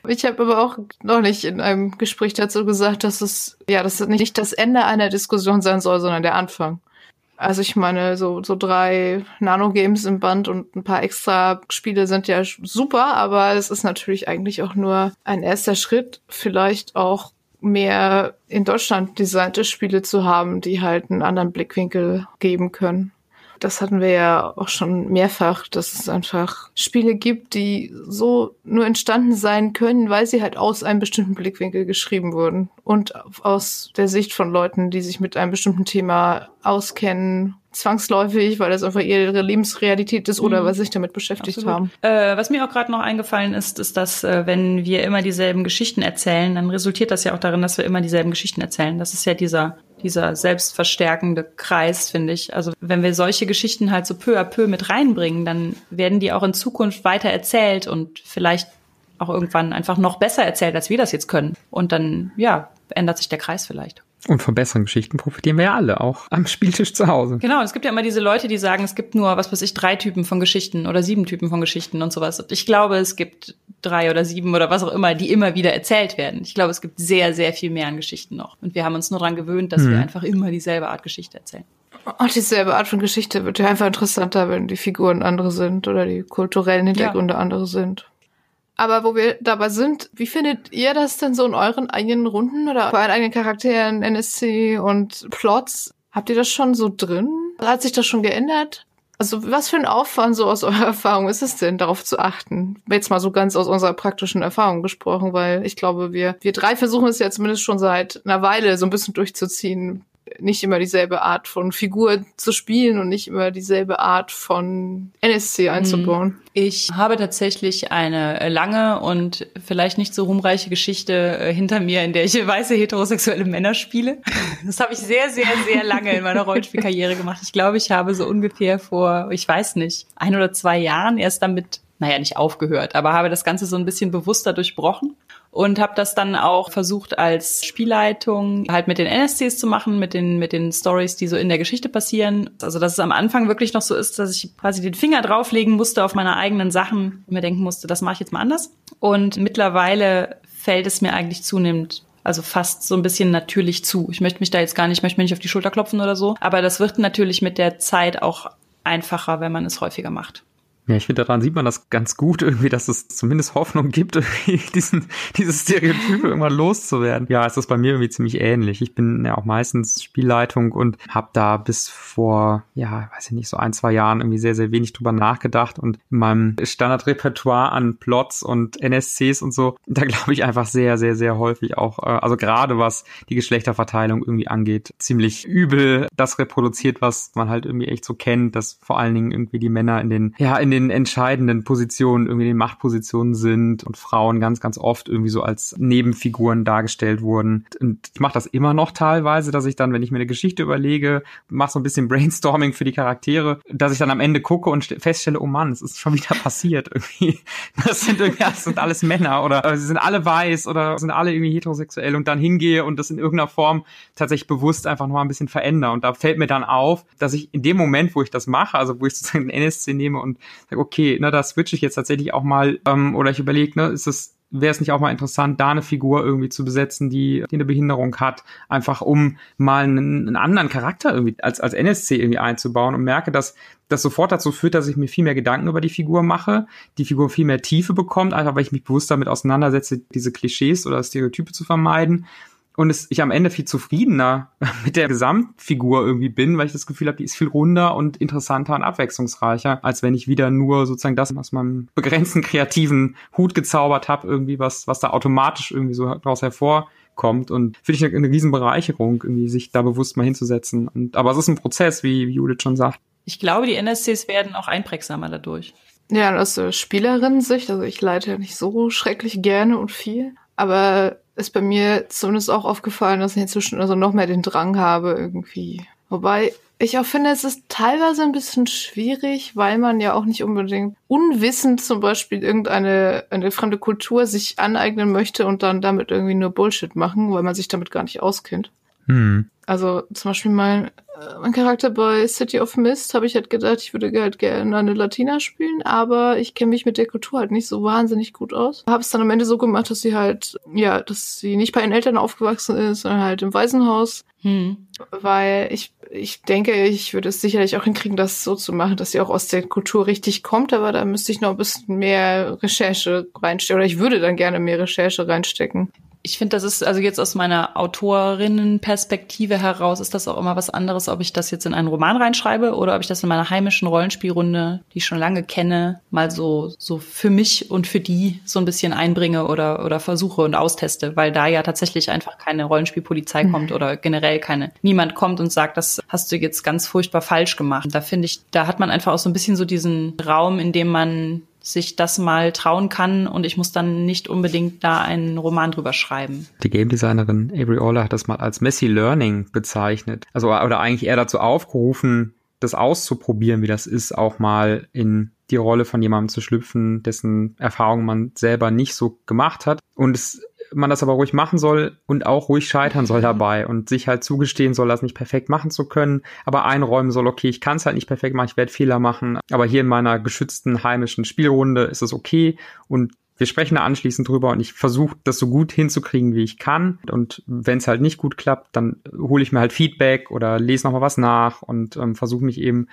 Ich habe aber auch noch nicht in einem Gespräch dazu gesagt, dass es ja, dass es nicht das Ende einer Diskussion sein soll, sondern der Anfang. Also ich meine, so, so drei Nano-Games im Band und ein paar extra Spiele sind ja super, aber es ist natürlich eigentlich auch nur ein erster Schritt, vielleicht auch mehr in Deutschland designte Spiele zu haben, die halt einen anderen Blickwinkel geben können. Das hatten wir ja auch schon mehrfach, dass es einfach Spiele gibt, die so nur entstanden sein können, weil sie halt aus einem bestimmten Blickwinkel geschrieben wurden und aus der Sicht von Leuten, die sich mit einem bestimmten Thema auskennen zwangsläufig, weil das einfach ihre Lebensrealität ist oder mhm. weil sie sich damit beschäftigt Absolut. haben. Äh, was mir auch gerade noch eingefallen ist, ist, dass äh, wenn wir immer dieselben Geschichten erzählen, dann resultiert das ja auch darin, dass wir immer dieselben Geschichten erzählen. Das ist ja dieser dieser selbstverstärkende Kreis, finde ich. Also wenn wir solche Geschichten halt so peu à peu mit reinbringen, dann werden die auch in Zukunft weiter erzählt und vielleicht auch irgendwann einfach noch besser erzählt, als wir das jetzt können. Und dann, ja, ändert sich der Kreis vielleicht. Und von besseren Geschichten profitieren wir ja alle, auch am Spieltisch zu Hause. Genau, es gibt ja immer diese Leute, die sagen, es gibt nur, was weiß ich, drei Typen von Geschichten oder sieben Typen von Geschichten und sowas. Und ich glaube, es gibt drei oder sieben oder was auch immer, die immer wieder erzählt werden. Ich glaube, es gibt sehr, sehr viel mehr an Geschichten noch. Und wir haben uns nur daran gewöhnt, dass hm. wir mhm. einfach immer dieselbe Art Geschichte erzählen. Und dieselbe Art von Geschichte wird ja einfach interessanter, wenn die Figuren andere sind oder die kulturellen Hintergründe ja. andere sind. Aber wo wir dabei sind, wie findet ihr das denn so in euren eigenen Runden oder bei euren eigenen Charakteren, NSC und Plots? Habt ihr das schon so drin? Hat sich das schon geändert? Also was für ein Aufwand so aus eurer Erfahrung ist es denn, darauf zu achten? Jetzt mal so ganz aus unserer praktischen Erfahrung gesprochen, weil ich glaube, wir, wir drei versuchen es ja zumindest schon seit einer Weile so ein bisschen durchzuziehen, nicht immer dieselbe Art von Figur zu spielen und nicht immer dieselbe Art von NSC einzubauen. Mhm. Ich habe tatsächlich eine lange und vielleicht nicht so ruhmreiche Geschichte äh, hinter mir, in der ich weiße heterosexuelle Männer spiele. Das habe ich sehr, sehr, sehr lange in meiner Rollenspielkarriere gemacht. Ich glaube, ich habe so ungefähr vor, ich weiß nicht, ein oder zwei Jahren erst damit naja, nicht aufgehört, aber habe das Ganze so ein bisschen bewusster durchbrochen und habe das dann auch versucht als Spielleitung halt mit den NSCs zu machen, mit den mit den Stories, die so in der Geschichte passieren. Also dass es am Anfang wirklich noch so ist, dass ich quasi den Finger drauflegen musste auf meine eigenen Sachen und mir denken musste, das mache ich jetzt mal anders. Und mittlerweile fällt es mir eigentlich zunehmend also fast so ein bisschen natürlich zu. Ich möchte mich da jetzt gar nicht, möchte mir nicht auf die Schulter klopfen oder so, aber das wird natürlich mit der Zeit auch einfacher, wenn man es häufiger macht. Ja, ich finde, daran sieht man das ganz gut irgendwie, dass es zumindest Hoffnung gibt, diesen, dieses Stereotype irgendwann loszuwerden. Ja, es ist bei mir irgendwie ziemlich ähnlich. Ich bin ja auch meistens Spielleitung und habe da bis vor, ja, weiß ich nicht, so ein, zwei Jahren irgendwie sehr, sehr wenig drüber nachgedacht und in meinem Standardrepertoire an Plots und NSCs und so, da glaube ich einfach sehr, sehr, sehr häufig auch, äh, also gerade was die Geschlechterverteilung irgendwie angeht, ziemlich übel das reproduziert, was man halt irgendwie echt so kennt, dass vor allen Dingen irgendwie die Männer in den, ja, in den den entscheidenden Positionen, irgendwie in den Machtpositionen sind und Frauen ganz, ganz oft irgendwie so als Nebenfiguren dargestellt wurden. Und ich mache das immer noch teilweise, dass ich dann, wenn ich mir eine Geschichte überlege, mache so ein bisschen Brainstorming für die Charaktere, dass ich dann am Ende gucke und feststelle, oh Mann, es ist schon wieder passiert irgendwie. Das sind irgendwie, das sind alles Männer oder äh, sie sind alle weiß oder sind alle irgendwie heterosexuell und dann hingehe und das in irgendeiner Form tatsächlich bewusst einfach noch mal ein bisschen verändere. Und da fällt mir dann auf, dass ich in dem Moment, wo ich das mache, also wo ich sozusagen den NSC nehme und sage, okay, ne, da switche ich jetzt tatsächlich auch mal, ähm, oder ich überlege, ne, ist es wäre es nicht auch mal interessant, da eine Figur irgendwie zu besetzen, die, die eine Behinderung hat, einfach um mal einen, einen anderen Charakter irgendwie als, als NSC irgendwie einzubauen und merke, dass das sofort dazu führt, dass ich mir viel mehr Gedanken über die Figur mache, die Figur viel mehr Tiefe bekommt, einfach weil ich mich bewusst damit auseinandersetze, diese Klischees oder Stereotype zu vermeiden und es, ich am Ende viel zufriedener mit der Gesamtfigur irgendwie bin, weil ich das Gefühl habe, die ist viel runder und interessanter und abwechslungsreicher, als wenn ich wieder nur sozusagen das aus meinem begrenzten kreativen Hut gezaubert habe, irgendwie was, was da automatisch irgendwie so daraus hervorkommt. Und finde ich eine, eine Riesenbereicherung, irgendwie sich da bewusst mal hinzusetzen. Und, aber es ist ein Prozess, wie, wie Judith schon sagt. Ich glaube, die NSCs werden auch einprägsamer dadurch. Ja, aus der Spielerin-Sicht, also ich leite ja nicht so schrecklich gerne und viel, aber ist bei mir zumindest auch aufgefallen, dass ich inzwischen also noch mehr den Drang habe irgendwie. Wobei ich auch finde, es ist teilweise ein bisschen schwierig, weil man ja auch nicht unbedingt unwissend zum Beispiel irgendeine eine fremde Kultur sich aneignen möchte und dann damit irgendwie nur Bullshit machen, weil man sich damit gar nicht auskennt. Hm. Also zum Beispiel mein, äh, mein Charakter bei City of Mist habe ich halt gedacht, ich würde halt gerne eine Latina spielen, aber ich kenne mich mit der Kultur halt nicht so wahnsinnig gut aus. Habe es dann am Ende so gemacht, dass sie halt, ja, dass sie nicht bei ihren Eltern aufgewachsen ist, sondern halt im Waisenhaus. Hm. Weil ich, ich denke, ich würde es sicherlich auch hinkriegen, das so zu machen, dass sie auch aus der Kultur richtig kommt, aber da müsste ich noch ein bisschen mehr Recherche reinstecken. Oder ich würde dann gerne mehr Recherche reinstecken ich finde, das ist, also jetzt aus meiner Autorinnenperspektive heraus, ist das auch immer was anderes, ob ich das jetzt in einen Roman reinschreibe oder ob ich das in meiner heimischen Rollenspielrunde, die ich schon lange kenne, mal so, so für mich und für die so ein bisschen einbringe oder, oder versuche und austeste, weil da ja tatsächlich einfach keine Rollenspielpolizei mhm. kommt oder generell keine, niemand kommt und sagt, das hast du jetzt ganz furchtbar falsch gemacht. Da finde ich, da hat man einfach auch so ein bisschen so diesen Raum, in dem man sich das mal trauen kann und ich muss dann nicht unbedingt da einen Roman drüber schreiben. Die Game Designerin Avery Orler hat das mal als Messy Learning bezeichnet. Also oder eigentlich eher dazu aufgerufen, das auszuprobieren, wie das ist, auch mal in die Rolle von jemandem zu schlüpfen, dessen Erfahrung man selber nicht so gemacht hat. Und es man das aber ruhig machen soll und auch ruhig scheitern soll dabei und sich halt zugestehen soll, das nicht perfekt machen zu können, aber einräumen soll, okay, ich kann es halt nicht perfekt machen, ich werde Fehler machen, aber hier in meiner geschützten heimischen Spielrunde ist es okay und wir sprechen da anschließend drüber und ich versuche das so gut hinzukriegen, wie ich kann. Und wenn es halt nicht gut klappt, dann hole ich mir halt Feedback oder lese nochmal was nach und ähm, versuche mich eben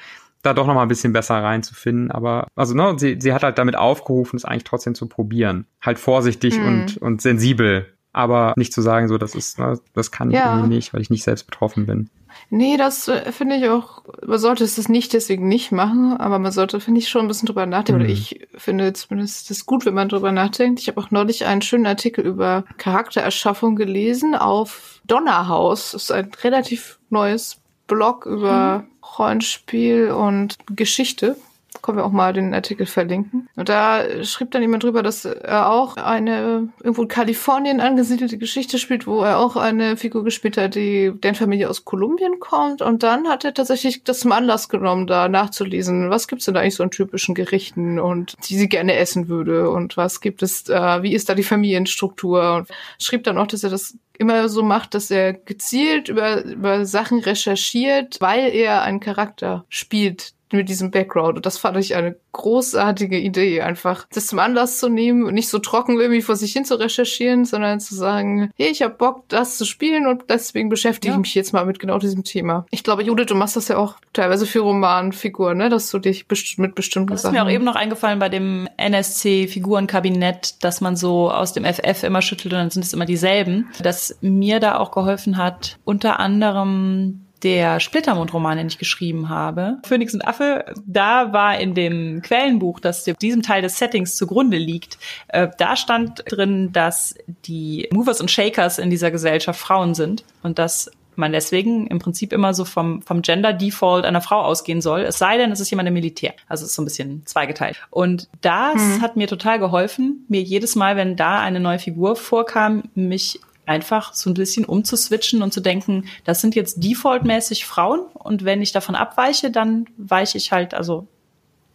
da doch noch mal ein bisschen besser reinzufinden. Aber also ne, sie, sie hat halt damit aufgerufen, es eigentlich trotzdem zu probieren. Halt vorsichtig mhm. und, und sensibel. Aber nicht zu sagen, so, das ist, ne, das kann ich ja. irgendwie nicht, weil ich nicht selbst betroffen bin. Nee, das äh, finde ich auch, man sollte es nicht deswegen nicht machen, aber man sollte, finde ich, schon ein bisschen drüber nachdenken. Mhm. Oder ich finde zumindest das gut, wenn man drüber nachdenkt. Ich habe auch neulich einen schönen Artikel über Charaktererschaffung gelesen auf Donnerhaus. Das ist ein relativ neues Blog über mhm. Rollenspiel und Geschichte. Können wir auch mal den Artikel verlinken. Und da schrieb dann jemand drüber, dass er auch eine irgendwo in Kalifornien angesiedelte Geschichte spielt, wo er auch eine Figur gespielt hat, die deren Familie aus Kolumbien kommt. Und dann hat er tatsächlich das zum Anlass genommen, da nachzulesen, was gibt's denn da eigentlich so an typischen Gerichten und die sie gerne essen würde und was gibt es, äh, wie ist da die Familienstruktur? Und schrieb dann auch, dass er das immer so macht, dass er gezielt über, über Sachen recherchiert, weil er einen Charakter spielt, mit diesem Background. Und das fand ich eine großartige Idee, einfach das zum Anlass zu nehmen und nicht so trocken irgendwie vor sich hin zu recherchieren, sondern zu sagen, hey, ich habe Bock, das zu spielen und deswegen beschäftige ja. ich mich jetzt mal mit genau diesem Thema. Ich glaube, Judith, du machst das ja auch teilweise für Romanfiguren, ne, dass du dich best mit bestimmten das Sachen... Das ist mir auch eben noch eingefallen bei dem NSC-Figurenkabinett, dass man so aus dem FF immer schüttelt und dann sind es immer dieselben, dass mir da auch geholfen hat, unter anderem der Splittermond-Roman, den ich geschrieben habe, Phoenix und Affe, da war in dem Quellenbuch, das diesem Teil des Settings zugrunde liegt, äh, da stand drin, dass die Movers und Shakers in dieser Gesellschaft Frauen sind und dass man deswegen im Prinzip immer so vom, vom Gender Default einer Frau ausgehen soll, es sei denn, es ist jemand im Militär. Also es ist so ein bisschen zweigeteilt. Und das mhm. hat mir total geholfen, mir jedes Mal, wenn da eine neue Figur vorkam, mich einfach so ein bisschen umzuswitchen und zu denken, das sind jetzt defaultmäßig Frauen und wenn ich davon abweiche, dann weiche ich halt, also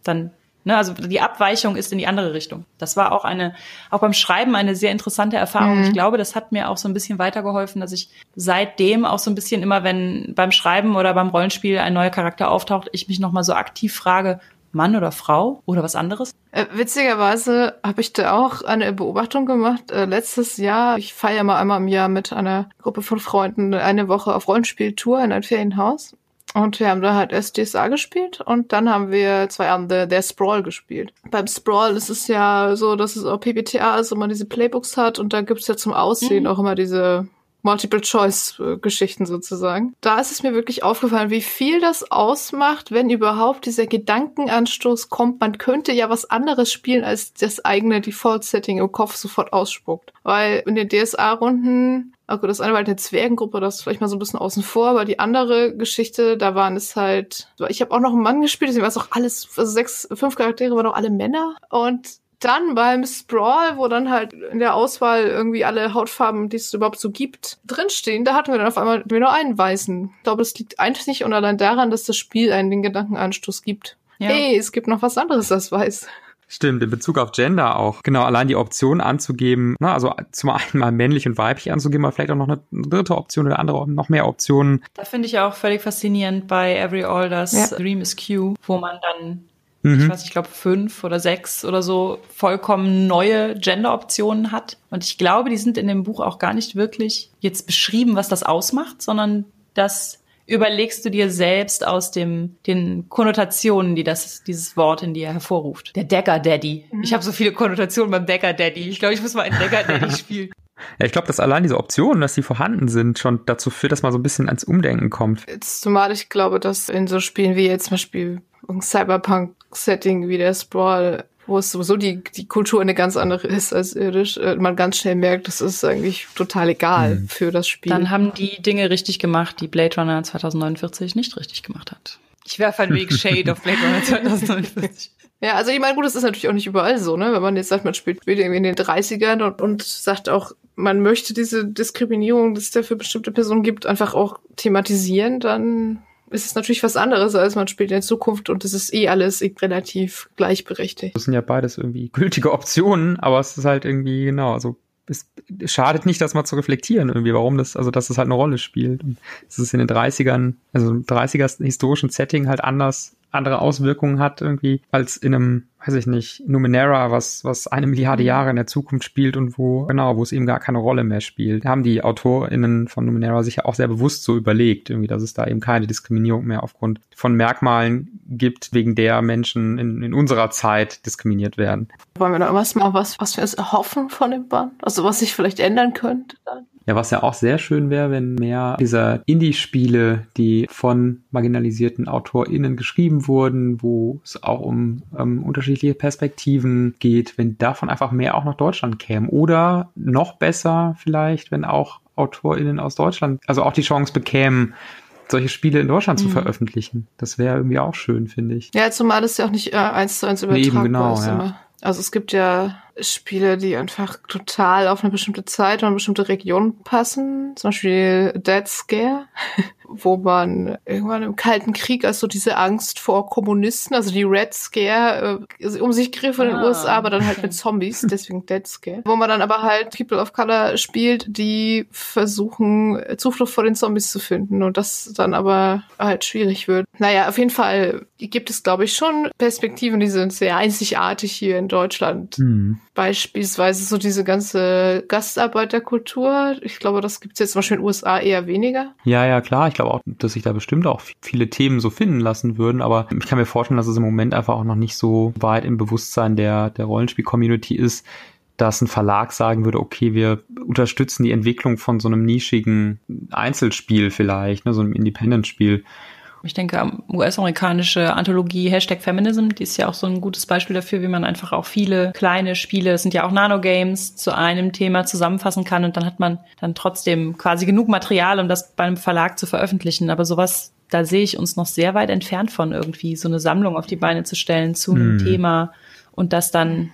dann, ne, also die Abweichung ist in die andere Richtung. Das war auch eine, auch beim Schreiben eine sehr interessante Erfahrung. Mhm. Ich glaube, das hat mir auch so ein bisschen weitergeholfen, dass ich seitdem auch so ein bisschen immer, wenn beim Schreiben oder beim Rollenspiel ein neuer Charakter auftaucht, ich mich nochmal so aktiv frage, Mann oder Frau oder was anderes? Äh, witzigerweise habe ich da auch eine Beobachtung gemacht. Äh, letztes Jahr, ich feiere mal einmal im Jahr mit einer Gruppe von Freunden eine Woche auf Rollenspieltour in ein Ferienhaus. Und wir haben da halt SDSA gespielt und dann haben wir zwei Abende der Sprawl gespielt. Beim Sprawl ist es ja so, dass es auch PBTA ist und man diese Playbooks hat und da gibt's ja zum Aussehen mhm. auch immer diese Multiple-Choice-Geschichten sozusagen. Da ist es mir wirklich aufgefallen, wie viel das ausmacht, wenn überhaupt dieser Gedankenanstoß kommt, man könnte ja was anderes spielen, als das eigene Default-Setting im Kopf sofort ausspuckt. Weil in den DSA-Runden Okay, das eine war halt eine Zwergengruppe, das ist vielleicht mal so ein bisschen außen vor, aber die andere Geschichte, da waren es halt, ich habe auch noch einen Mann gespielt, deswegen war es auch alles, also sechs, fünf Charaktere waren auch alle Männer und dann beim Sprawl, wo dann halt in der Auswahl irgendwie alle Hautfarben, die es überhaupt so gibt, drinstehen, da hatten wir dann auf einmal nur einen weißen. Ich glaube, das liegt einzig und allein daran, dass das Spiel einen den Gedankenanstoß gibt. Ja. Hey, es gibt noch was anderes als weiß. Stimmt, in Bezug auf Gender auch. Genau, allein die Option anzugeben, na, also zum einen mal männlich und weiblich anzugeben, aber vielleicht auch noch eine dritte Option oder andere, noch mehr Optionen. Da finde ich auch völlig faszinierend bei Every Alders ja. Dream is Q, wo man dann mhm. ich weiß, ich glaube fünf oder sechs oder so vollkommen neue Gender-Optionen hat. Und ich glaube, die sind in dem Buch auch gar nicht wirklich jetzt beschrieben, was das ausmacht, sondern das überlegst du dir selbst aus dem den Konnotationen, die das dieses Wort in dir hervorruft. Der Decker Daddy. Mhm. Ich habe so viele Konnotationen beim Decker Daddy. Ich glaube, ich muss mal einen Decker Daddy spielen. Ja, ich glaube, dass allein diese Optionen, dass die vorhanden sind, schon dazu führt, dass man so ein bisschen ans Umdenken kommt. Jetzt, zumal ich glaube, dass in so Spielen wie jetzt zum Beispiel Cyberpunk-Setting wie der Sprawl, wo es sowieso die, die Kultur eine ganz andere ist als irdisch, äh, man ganz schnell merkt, das ist eigentlich total egal mhm. für das Spiel. Dann haben die Dinge richtig gemacht, die Blade Runner 2049 nicht richtig gemacht hat. Ich werfe ein wenig Shade auf Blade Runner 2049. Ja, also ich meine, gut, das ist natürlich auch nicht überall so, ne? Wenn man jetzt sagt, man spielt irgendwie in den 30ern und, und sagt auch, man möchte diese Diskriminierung, die es da für bestimmte Personen gibt, einfach auch thematisieren, dann ist es natürlich was anderes, als man spielt in Zukunft und es ist eh alles relativ gleichberechtigt. Das sind ja beides irgendwie gültige Optionen, aber es ist halt irgendwie, genau, also es schadet nicht, das mal zu reflektieren irgendwie, warum das, also dass es halt eine Rolle spielt. Und es ist in den 30ern, also im 30er historischen Setting halt anders andere Auswirkungen hat irgendwie als in einem, weiß ich nicht, Numenera, was, was eine Milliarde mhm. Jahre in der Zukunft spielt und wo, genau, wo es eben gar keine Rolle mehr spielt. Da haben die AutorInnen von Numenera sich ja auch sehr bewusst so überlegt, irgendwie, dass es da eben keine Diskriminierung mehr aufgrund von Merkmalen gibt, wegen der Menschen in, in unserer Zeit diskriminiert werden. Wollen wir da was mal was, was wir uns erhoffen von dem Band? Also was sich vielleicht ändern könnte dann? Ja, was ja auch sehr schön wäre, wenn mehr dieser Indie-Spiele, die von marginalisierten AutorInnen geschrieben wurden, wo es auch um ähm, unterschiedliche Perspektiven geht, wenn davon einfach mehr auch nach Deutschland kämen. Oder noch besser vielleicht, wenn auch AutorInnen aus Deutschland, also auch die Chance bekämen, solche Spiele in Deutschland Mhm. zu veröffentlichen. Das wäre irgendwie auch schön, finde ich. Ja, zumal es ja auch nicht äh, eins zu eins übertragbar genau, ist ja. immer. Also es gibt ja Spiele, die einfach total auf eine bestimmte Zeit und eine bestimmte Region passen. Zum Beispiel Dead Scare, wo man irgendwann im Kalten Krieg, also diese Angst vor Kommunisten, also die Red Scare, äh, um sich griff in den Ah. USA, aber dann halt mit Zombies, deswegen Dead Scare. Wo man dann aber halt People of Color spielt, die versuchen, Zuflucht vor den Zombies zu finden und das dann aber halt schwierig wird. Naja, auf jeden Fall gibt es, glaube ich, schon Perspektiven, die sind sehr einzigartig hier in Deutschland. Hm. Beispielsweise so diese ganze Gastarbeiterkultur. Ich glaube, das gibt es jetzt zum Beispiel in den USA eher weniger. Ja, ja, klar. Ich glaube auch, dass sich da bestimmt auch viele Themen so finden lassen würden. Aber ich kann mir vorstellen, dass es im Moment einfach auch noch nicht so weit im Bewusstsein der, der Rollenspiel-Community ist, dass ein Verlag sagen würde, okay, wir unterstützen die Entwicklung von so einem nischigen Einzelspiel vielleicht, ne, so einem Independent-Spiel. Ich denke, US-amerikanische Anthologie Hashtag Feminism, die ist ja auch so ein gutes Beispiel dafür, wie man einfach auch viele kleine Spiele, es sind ja auch Nanogames, zu einem Thema zusammenfassen kann und dann hat man dann trotzdem quasi genug Material, um das beim Verlag zu veröffentlichen. Aber sowas, da sehe ich uns noch sehr weit entfernt von irgendwie, so eine Sammlung auf die Beine zu stellen zu einem Hm. Thema und das dann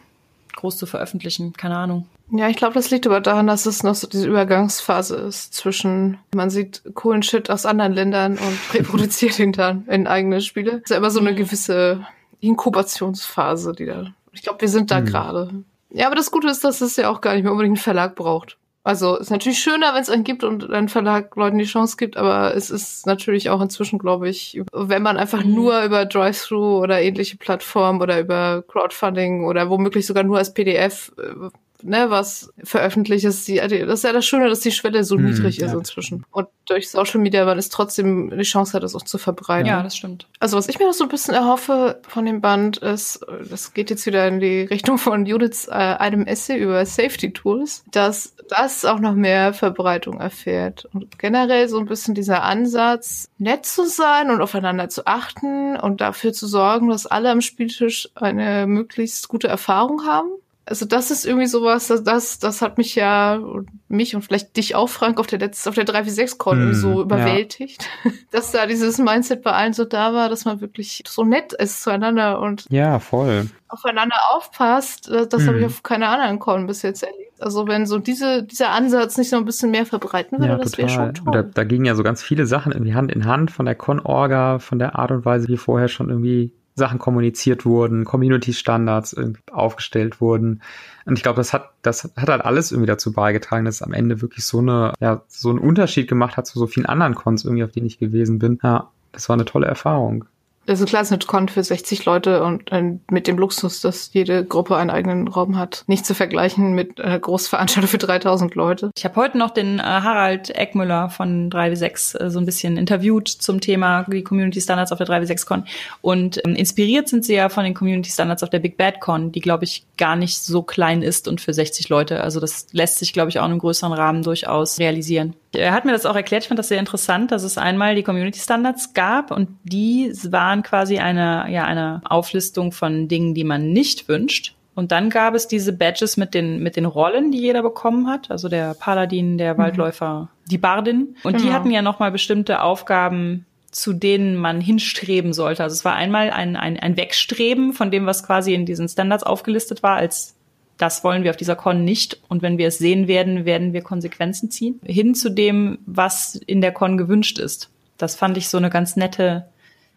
groß zu veröffentlichen. Keine Ahnung. Ja, ich glaube, das liegt aber daran, dass es noch so diese Übergangsphase ist zwischen, man sieht coolen Shit aus anderen Ländern und reproduziert ihn dann in eigene Spiele. Es ist ja immer so eine gewisse Inkubationsphase, die da, ich glaube, wir sind da Hm. gerade. Ja, aber das Gute ist, dass es ja auch gar nicht mehr unbedingt einen Verlag braucht. Also ist natürlich schöner, wenn es einen gibt und ein Verlag Leuten die Chance gibt, aber es ist natürlich auch inzwischen, glaube ich, wenn man einfach Mhm. nur über Drive-Thru oder ähnliche Plattformen oder über Crowdfunding oder womöglich sogar nur als PDF äh, ne, was veröffentlicht ist, die, das ist ja das Schöne, dass die Schwelle so Hm, niedrig ist ja. inzwischen. Und durch Social Media man es trotzdem die Chance hat, es auch zu verbreiten. Ja, das stimmt. Also was ich mir noch so ein bisschen erhoffe von dem Band ist, das geht jetzt wieder in die Richtung von Judiths äh, einem Essay über Safety Tools, dass das auch noch mehr Verbreitung erfährt. Und generell so ein bisschen dieser Ansatz, nett zu sein und aufeinander zu achten und dafür zu sorgen, dass alle am Spieltisch eine möglichst gute Erfahrung haben. Also das ist irgendwie sowas, das, das, das hat mich ja, mich und vielleicht dich auch, Frank, auf der letzten, auf der 346-Con Hm, so ja. überwältigt. Dass da dieses Mindset bei allen so da war, dass man wirklich so nett ist zueinander und Ja, voll. aufeinander aufpasst. Das, das habe ich Hm. auf keiner anderen Con bis jetzt erlebt. Also wenn so diese, dieser Ansatz nicht so ein bisschen mehr verbreiten würde, Ja, das wäre schon Und da, toll. da gingen ja so ganz viele Sachen irgendwie Hand in Hand von der Con-Orga, von der Art und Weise, wie vorher schon irgendwie Sachen kommuniziert wurden, Community-Standards aufgestellt wurden. Und ich glaube, das hat, das hat halt alles irgendwie dazu beigetragen, dass es am Ende wirklich so eine, ja, so einen Unterschied gemacht hat zu so vielen anderen Cons irgendwie, auf denen ich gewesen bin. Ja, das war eine tolle Erfahrung. Also klar, es ist eine Con für 60 Leute und äh, mit dem Luxus, dass jede Gruppe einen eigenen Raum hat, nicht zu vergleichen mit einer Großveranstaltung für 3000 Leute. Ich habe heute noch den äh, Harald Eckmüller von 3W6 äh, so ein bisschen interviewt zum Thema die Community Standards auf der 3W6Con. Und ähm, inspiriert sind sie ja von den Community Standards auf der Big Bad Con, die, glaube ich, gar nicht so klein ist und für 60 Leute. Also das lässt sich, glaube ich, auch in einem größeren Rahmen durchaus realisieren. Er hat mir das auch erklärt, ich fand das sehr interessant, dass es einmal die Community Standards gab und die waren quasi eine, ja, eine Auflistung von Dingen, die man nicht wünscht. Und dann gab es diese Badges mit den, mit den Rollen, die jeder bekommen hat. Also der Paladin, der Waldläufer, die Bardin. Und die Genau. hatten ja nochmal bestimmte Aufgaben, zu denen man hinstreben sollte. Also es war einmal ein, ein, ein Wegstreben von dem, was quasi in diesen Standards aufgelistet war, als das wollen wir auf dieser Con nicht. Und wenn wir es sehen werden, werden wir Konsequenzen ziehen. Hin zu dem, was in der Con gewünscht ist. Das fand ich so eine ganz nette,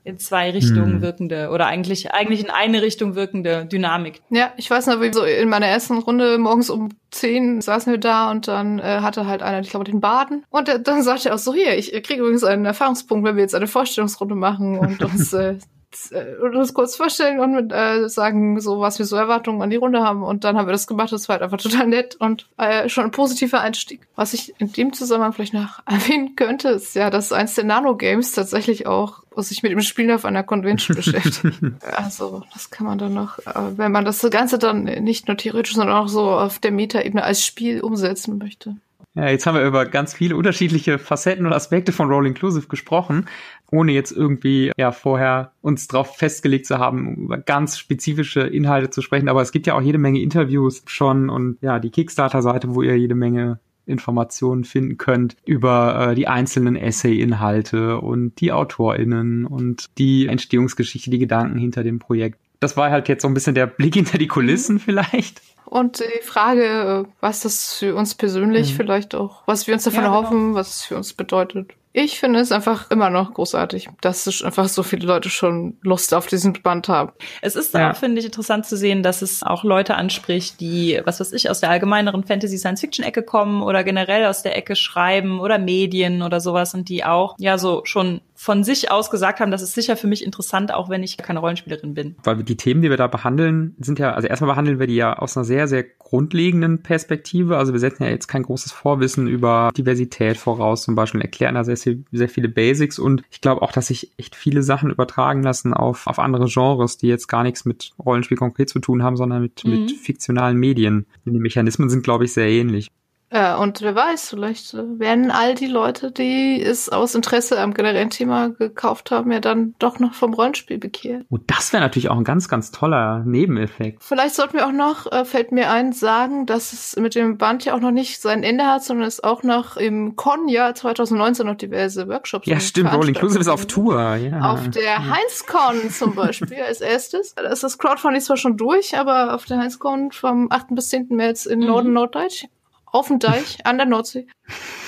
in zwei Richtungen Hm. wirkende oder eigentlich, eigentlich in eine Richtung wirkende Dynamik. Ja, ich weiß noch, wie so in meiner ersten Runde morgens um 10 saßen wir da und dann äh, hatte halt einer, ich glaube, den Baden. Und der, dann sagte er auch so, hier, ich kriege übrigens einen Erfahrungspunkt, wenn wir jetzt eine Vorstellungsrunde machen und uns, äh, z- äh, und uns kurz vorstellen und mit, äh, sagen, so was wir so Erwartungen an die Runde haben. Und dann haben wir das gemacht. Das war halt einfach total nett und äh, schon ein positiver Einstieg. Was ich in dem Zusammenhang vielleicht noch erwähnen könnte, ist ja, dass eins der Nano-Games tatsächlich auch sich mit dem Spielen auf einer Convention beschäftigt. Also, das kann man dann noch, äh, wenn man das Ganze dann nicht nur theoretisch, sondern auch so auf der Metaebene als Spiel umsetzen möchte. Ja, jetzt haben wir über ganz viele unterschiedliche Facetten und Aspekte von Roll Inclusive gesprochen, ohne jetzt irgendwie ja vorher uns darauf festgelegt zu haben, über ganz spezifische Inhalte zu sprechen. Aber es gibt ja auch jede Menge Interviews schon und ja, die Kickstarter-Seite, wo ihr jede Menge Informationen finden könnt über äh, die einzelnen Essay-Inhalte und die AutorInnen und die Entstehungsgeschichte, die Gedanken hinter dem Projekt. Das war halt jetzt so ein bisschen der Blick hinter die Kulissen mhm. vielleicht. Und die Frage, was das für uns persönlich mhm. vielleicht auch, was wir uns davon ja, genau. erhoffen, was es für uns bedeutet. Ich finde es einfach immer noch großartig, dass es einfach so viele Leute schon Lust auf diesen Band haben. Es ist ja. auch, finde ich, interessant zu sehen, dass es auch Leute anspricht, die, was weiß ich, aus der allgemeineren Fantasy-Science-Fiction-Ecke kommen oder generell aus der Ecke schreiben oder Medien oder sowas und die auch, ja, so schon von sich aus gesagt haben, das ist sicher für mich interessant, auch wenn ich keine Rollenspielerin bin. Weil die Themen, die wir da behandeln, sind ja, also erstmal behandeln wir die ja aus einer sehr, sehr grundlegenden Perspektive. Also wir setzen ja jetzt kein großes Vorwissen über Diversität voraus, zum Beispiel erklären da sehr, sehr viele Basics und ich glaube auch, dass sich echt viele Sachen übertragen lassen auf, auf andere Genres, die jetzt gar nichts mit Rollenspiel konkret zu tun haben, sondern mit, mhm. mit fiktionalen Medien. Die Mechanismen sind, glaube ich, sehr ähnlich. Ja, und wer weiß, vielleicht werden all die Leute, die es aus Interesse am generellen Thema gekauft haben, ja dann doch noch vom Rollenspiel bekehrt. Und oh, das wäre natürlich auch ein ganz, ganz toller Nebeneffekt. Vielleicht sollten wir auch noch, äh, fällt mir ein, sagen, dass es mit dem Band ja auch noch nicht sein Ende hat, sondern es auch noch im Con-Jahr 2019 noch diverse Workshops Ja, stimmt, Rolling Inclusive ist auf Tour, ja. Auf der Heinz-Con zum Beispiel als erstes. Da ist das Crowdfunding zwar schon durch, aber auf der Heinz-Con vom 8. bis 10. März in mhm. Norden Norddeutsch auf dem Deich an der Nordsee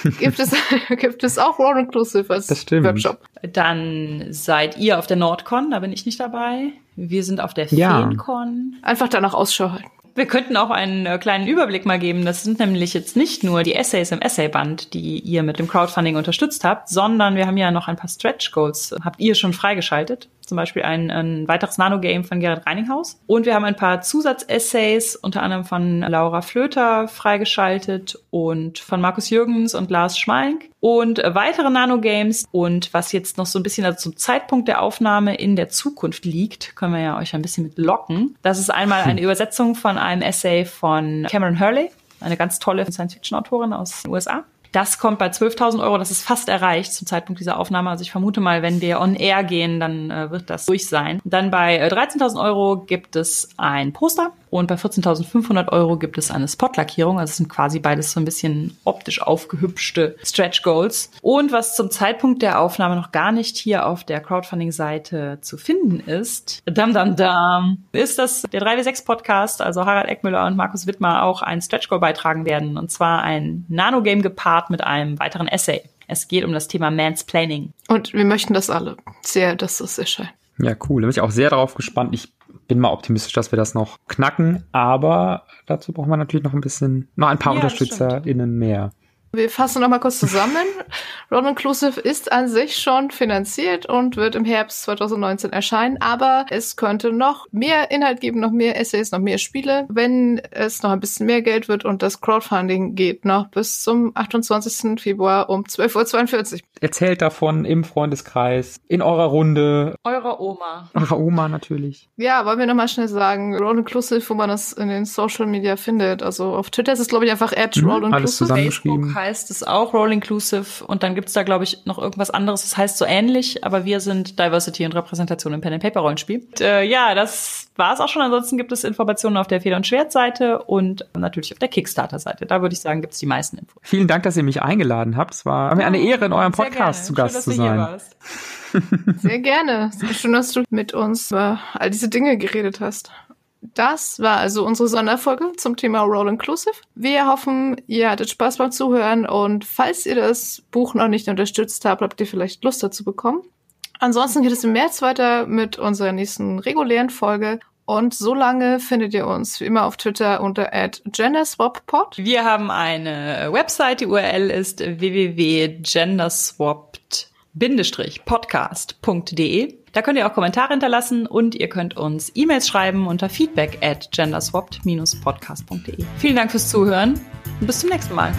gibt es, gibt es auch All Inclusive als das stimmt. Webshop. Dann seid ihr auf der Nordcon, da bin ich nicht dabei. Wir sind auf der ja. Feencon. Einfach danach Ausschau halten. Wir könnten auch einen äh, kleinen Überblick mal geben. Das sind nämlich jetzt nicht nur die Essays im Essayband, die ihr mit dem Crowdfunding unterstützt habt, sondern wir haben ja noch ein paar Stretch Goals. Habt ihr schon freigeschaltet? Zum Beispiel ein, ein weiteres Nano-Game von Gerrit Reininghaus. Und wir haben ein paar Zusatzessays, unter anderem von Laura Flöter freigeschaltet und von Markus Jürgens und Lars Schmalk und weitere Nano-Games. Und was jetzt noch so ein bisschen also zum Zeitpunkt der Aufnahme in der Zukunft liegt, können wir ja euch ein bisschen mit locken. Das ist einmal eine Übersetzung von einem Essay von Cameron Hurley, eine ganz tolle Science-Fiction-Autorin aus den USA. Das kommt bei 12.000 Euro, das ist fast erreicht zum Zeitpunkt dieser Aufnahme. Also ich vermute mal, wenn wir on air gehen, dann äh, wird das durch sein. Dann bei äh, 13.000 Euro gibt es ein Poster und bei 14.500 Euro gibt es eine Spotlackierung. Also es sind quasi beides so ein bisschen optisch aufgehübschte Stretch Goals. Und was zum Zeitpunkt der Aufnahme noch gar nicht hier auf der Crowdfunding-Seite zu finden ist, dam dam dam, ist, dass der 3W6 Podcast, also Harald Eckmüller und Markus Wittmer auch ein Stretch Goal beitragen werden. Und zwar ein Nanogame gepaart mit einem weiteren Essay. Es geht um das Thema Mansplaining. Und wir möchten das alle sehr, dass das erscheint. Ja, cool. Da bin ich auch sehr darauf gespannt. Ich bin mal optimistisch, dass wir das noch knacken, aber dazu brauchen wir natürlich noch ein bisschen, noch ein paar ja, UnterstützerInnen mehr. Wir fassen noch mal kurz zusammen. Ron Inclusive ist an sich schon finanziert und wird im Herbst 2019 erscheinen, aber es könnte noch mehr Inhalt geben, noch mehr Essays, noch mehr Spiele, wenn es noch ein bisschen mehr Geld wird und das Crowdfunding geht noch bis zum 28. Februar um 12.42 Uhr. Erzählt davon im Freundeskreis, in eurer Runde. Eurer Oma. Eurer Oma natürlich. Ja, wollen wir noch mal schnell sagen, Roll Inclusive, wo man das in den Social Media findet. Also auf Twitter ist es, glaube ich, einfach at mhm, Roll Inclusive. Alles zusammengeschrieben heißt es auch Roll Inclusive und dann gibt's da, glaube ich, noch irgendwas anderes, das heißt so ähnlich, aber wir sind Diversity und Repräsentation im Pen and Paper Rollenspiel. Und, äh, ja, das war's auch schon. Ansonsten gibt es Informationen auf der Feder- und Schwertseite und natürlich auf der Kickstarter-Seite. Da würde ich sagen, gibt's die meisten Infos. Vielen Dank, dass ihr mich eingeladen habt. Es war mir eine Ehre, in eurem Podcast zu Gast Schön, zu sein. Sehr gerne. Schön, dass du mit uns über all diese Dinge geredet hast. Das war also unsere Sonderfolge zum Thema Roll Inclusive. Wir hoffen, ihr hattet Spaß beim Zuhören und falls ihr das Buch noch nicht unterstützt habt, habt ihr vielleicht Lust dazu bekommen. Ansonsten geht es im März weiter mit unserer nächsten regulären Folge. Und so lange findet ihr uns wie immer auf Twitter unter genderswappod. Wir haben eine Website, die URL ist www.genderswapped-podcast.de. Da könnt ihr auch Kommentare hinterlassen und ihr könnt uns E-Mails schreiben unter feedback at genderswapped-podcast.de. Vielen Dank fürs Zuhören und bis zum nächsten Mal.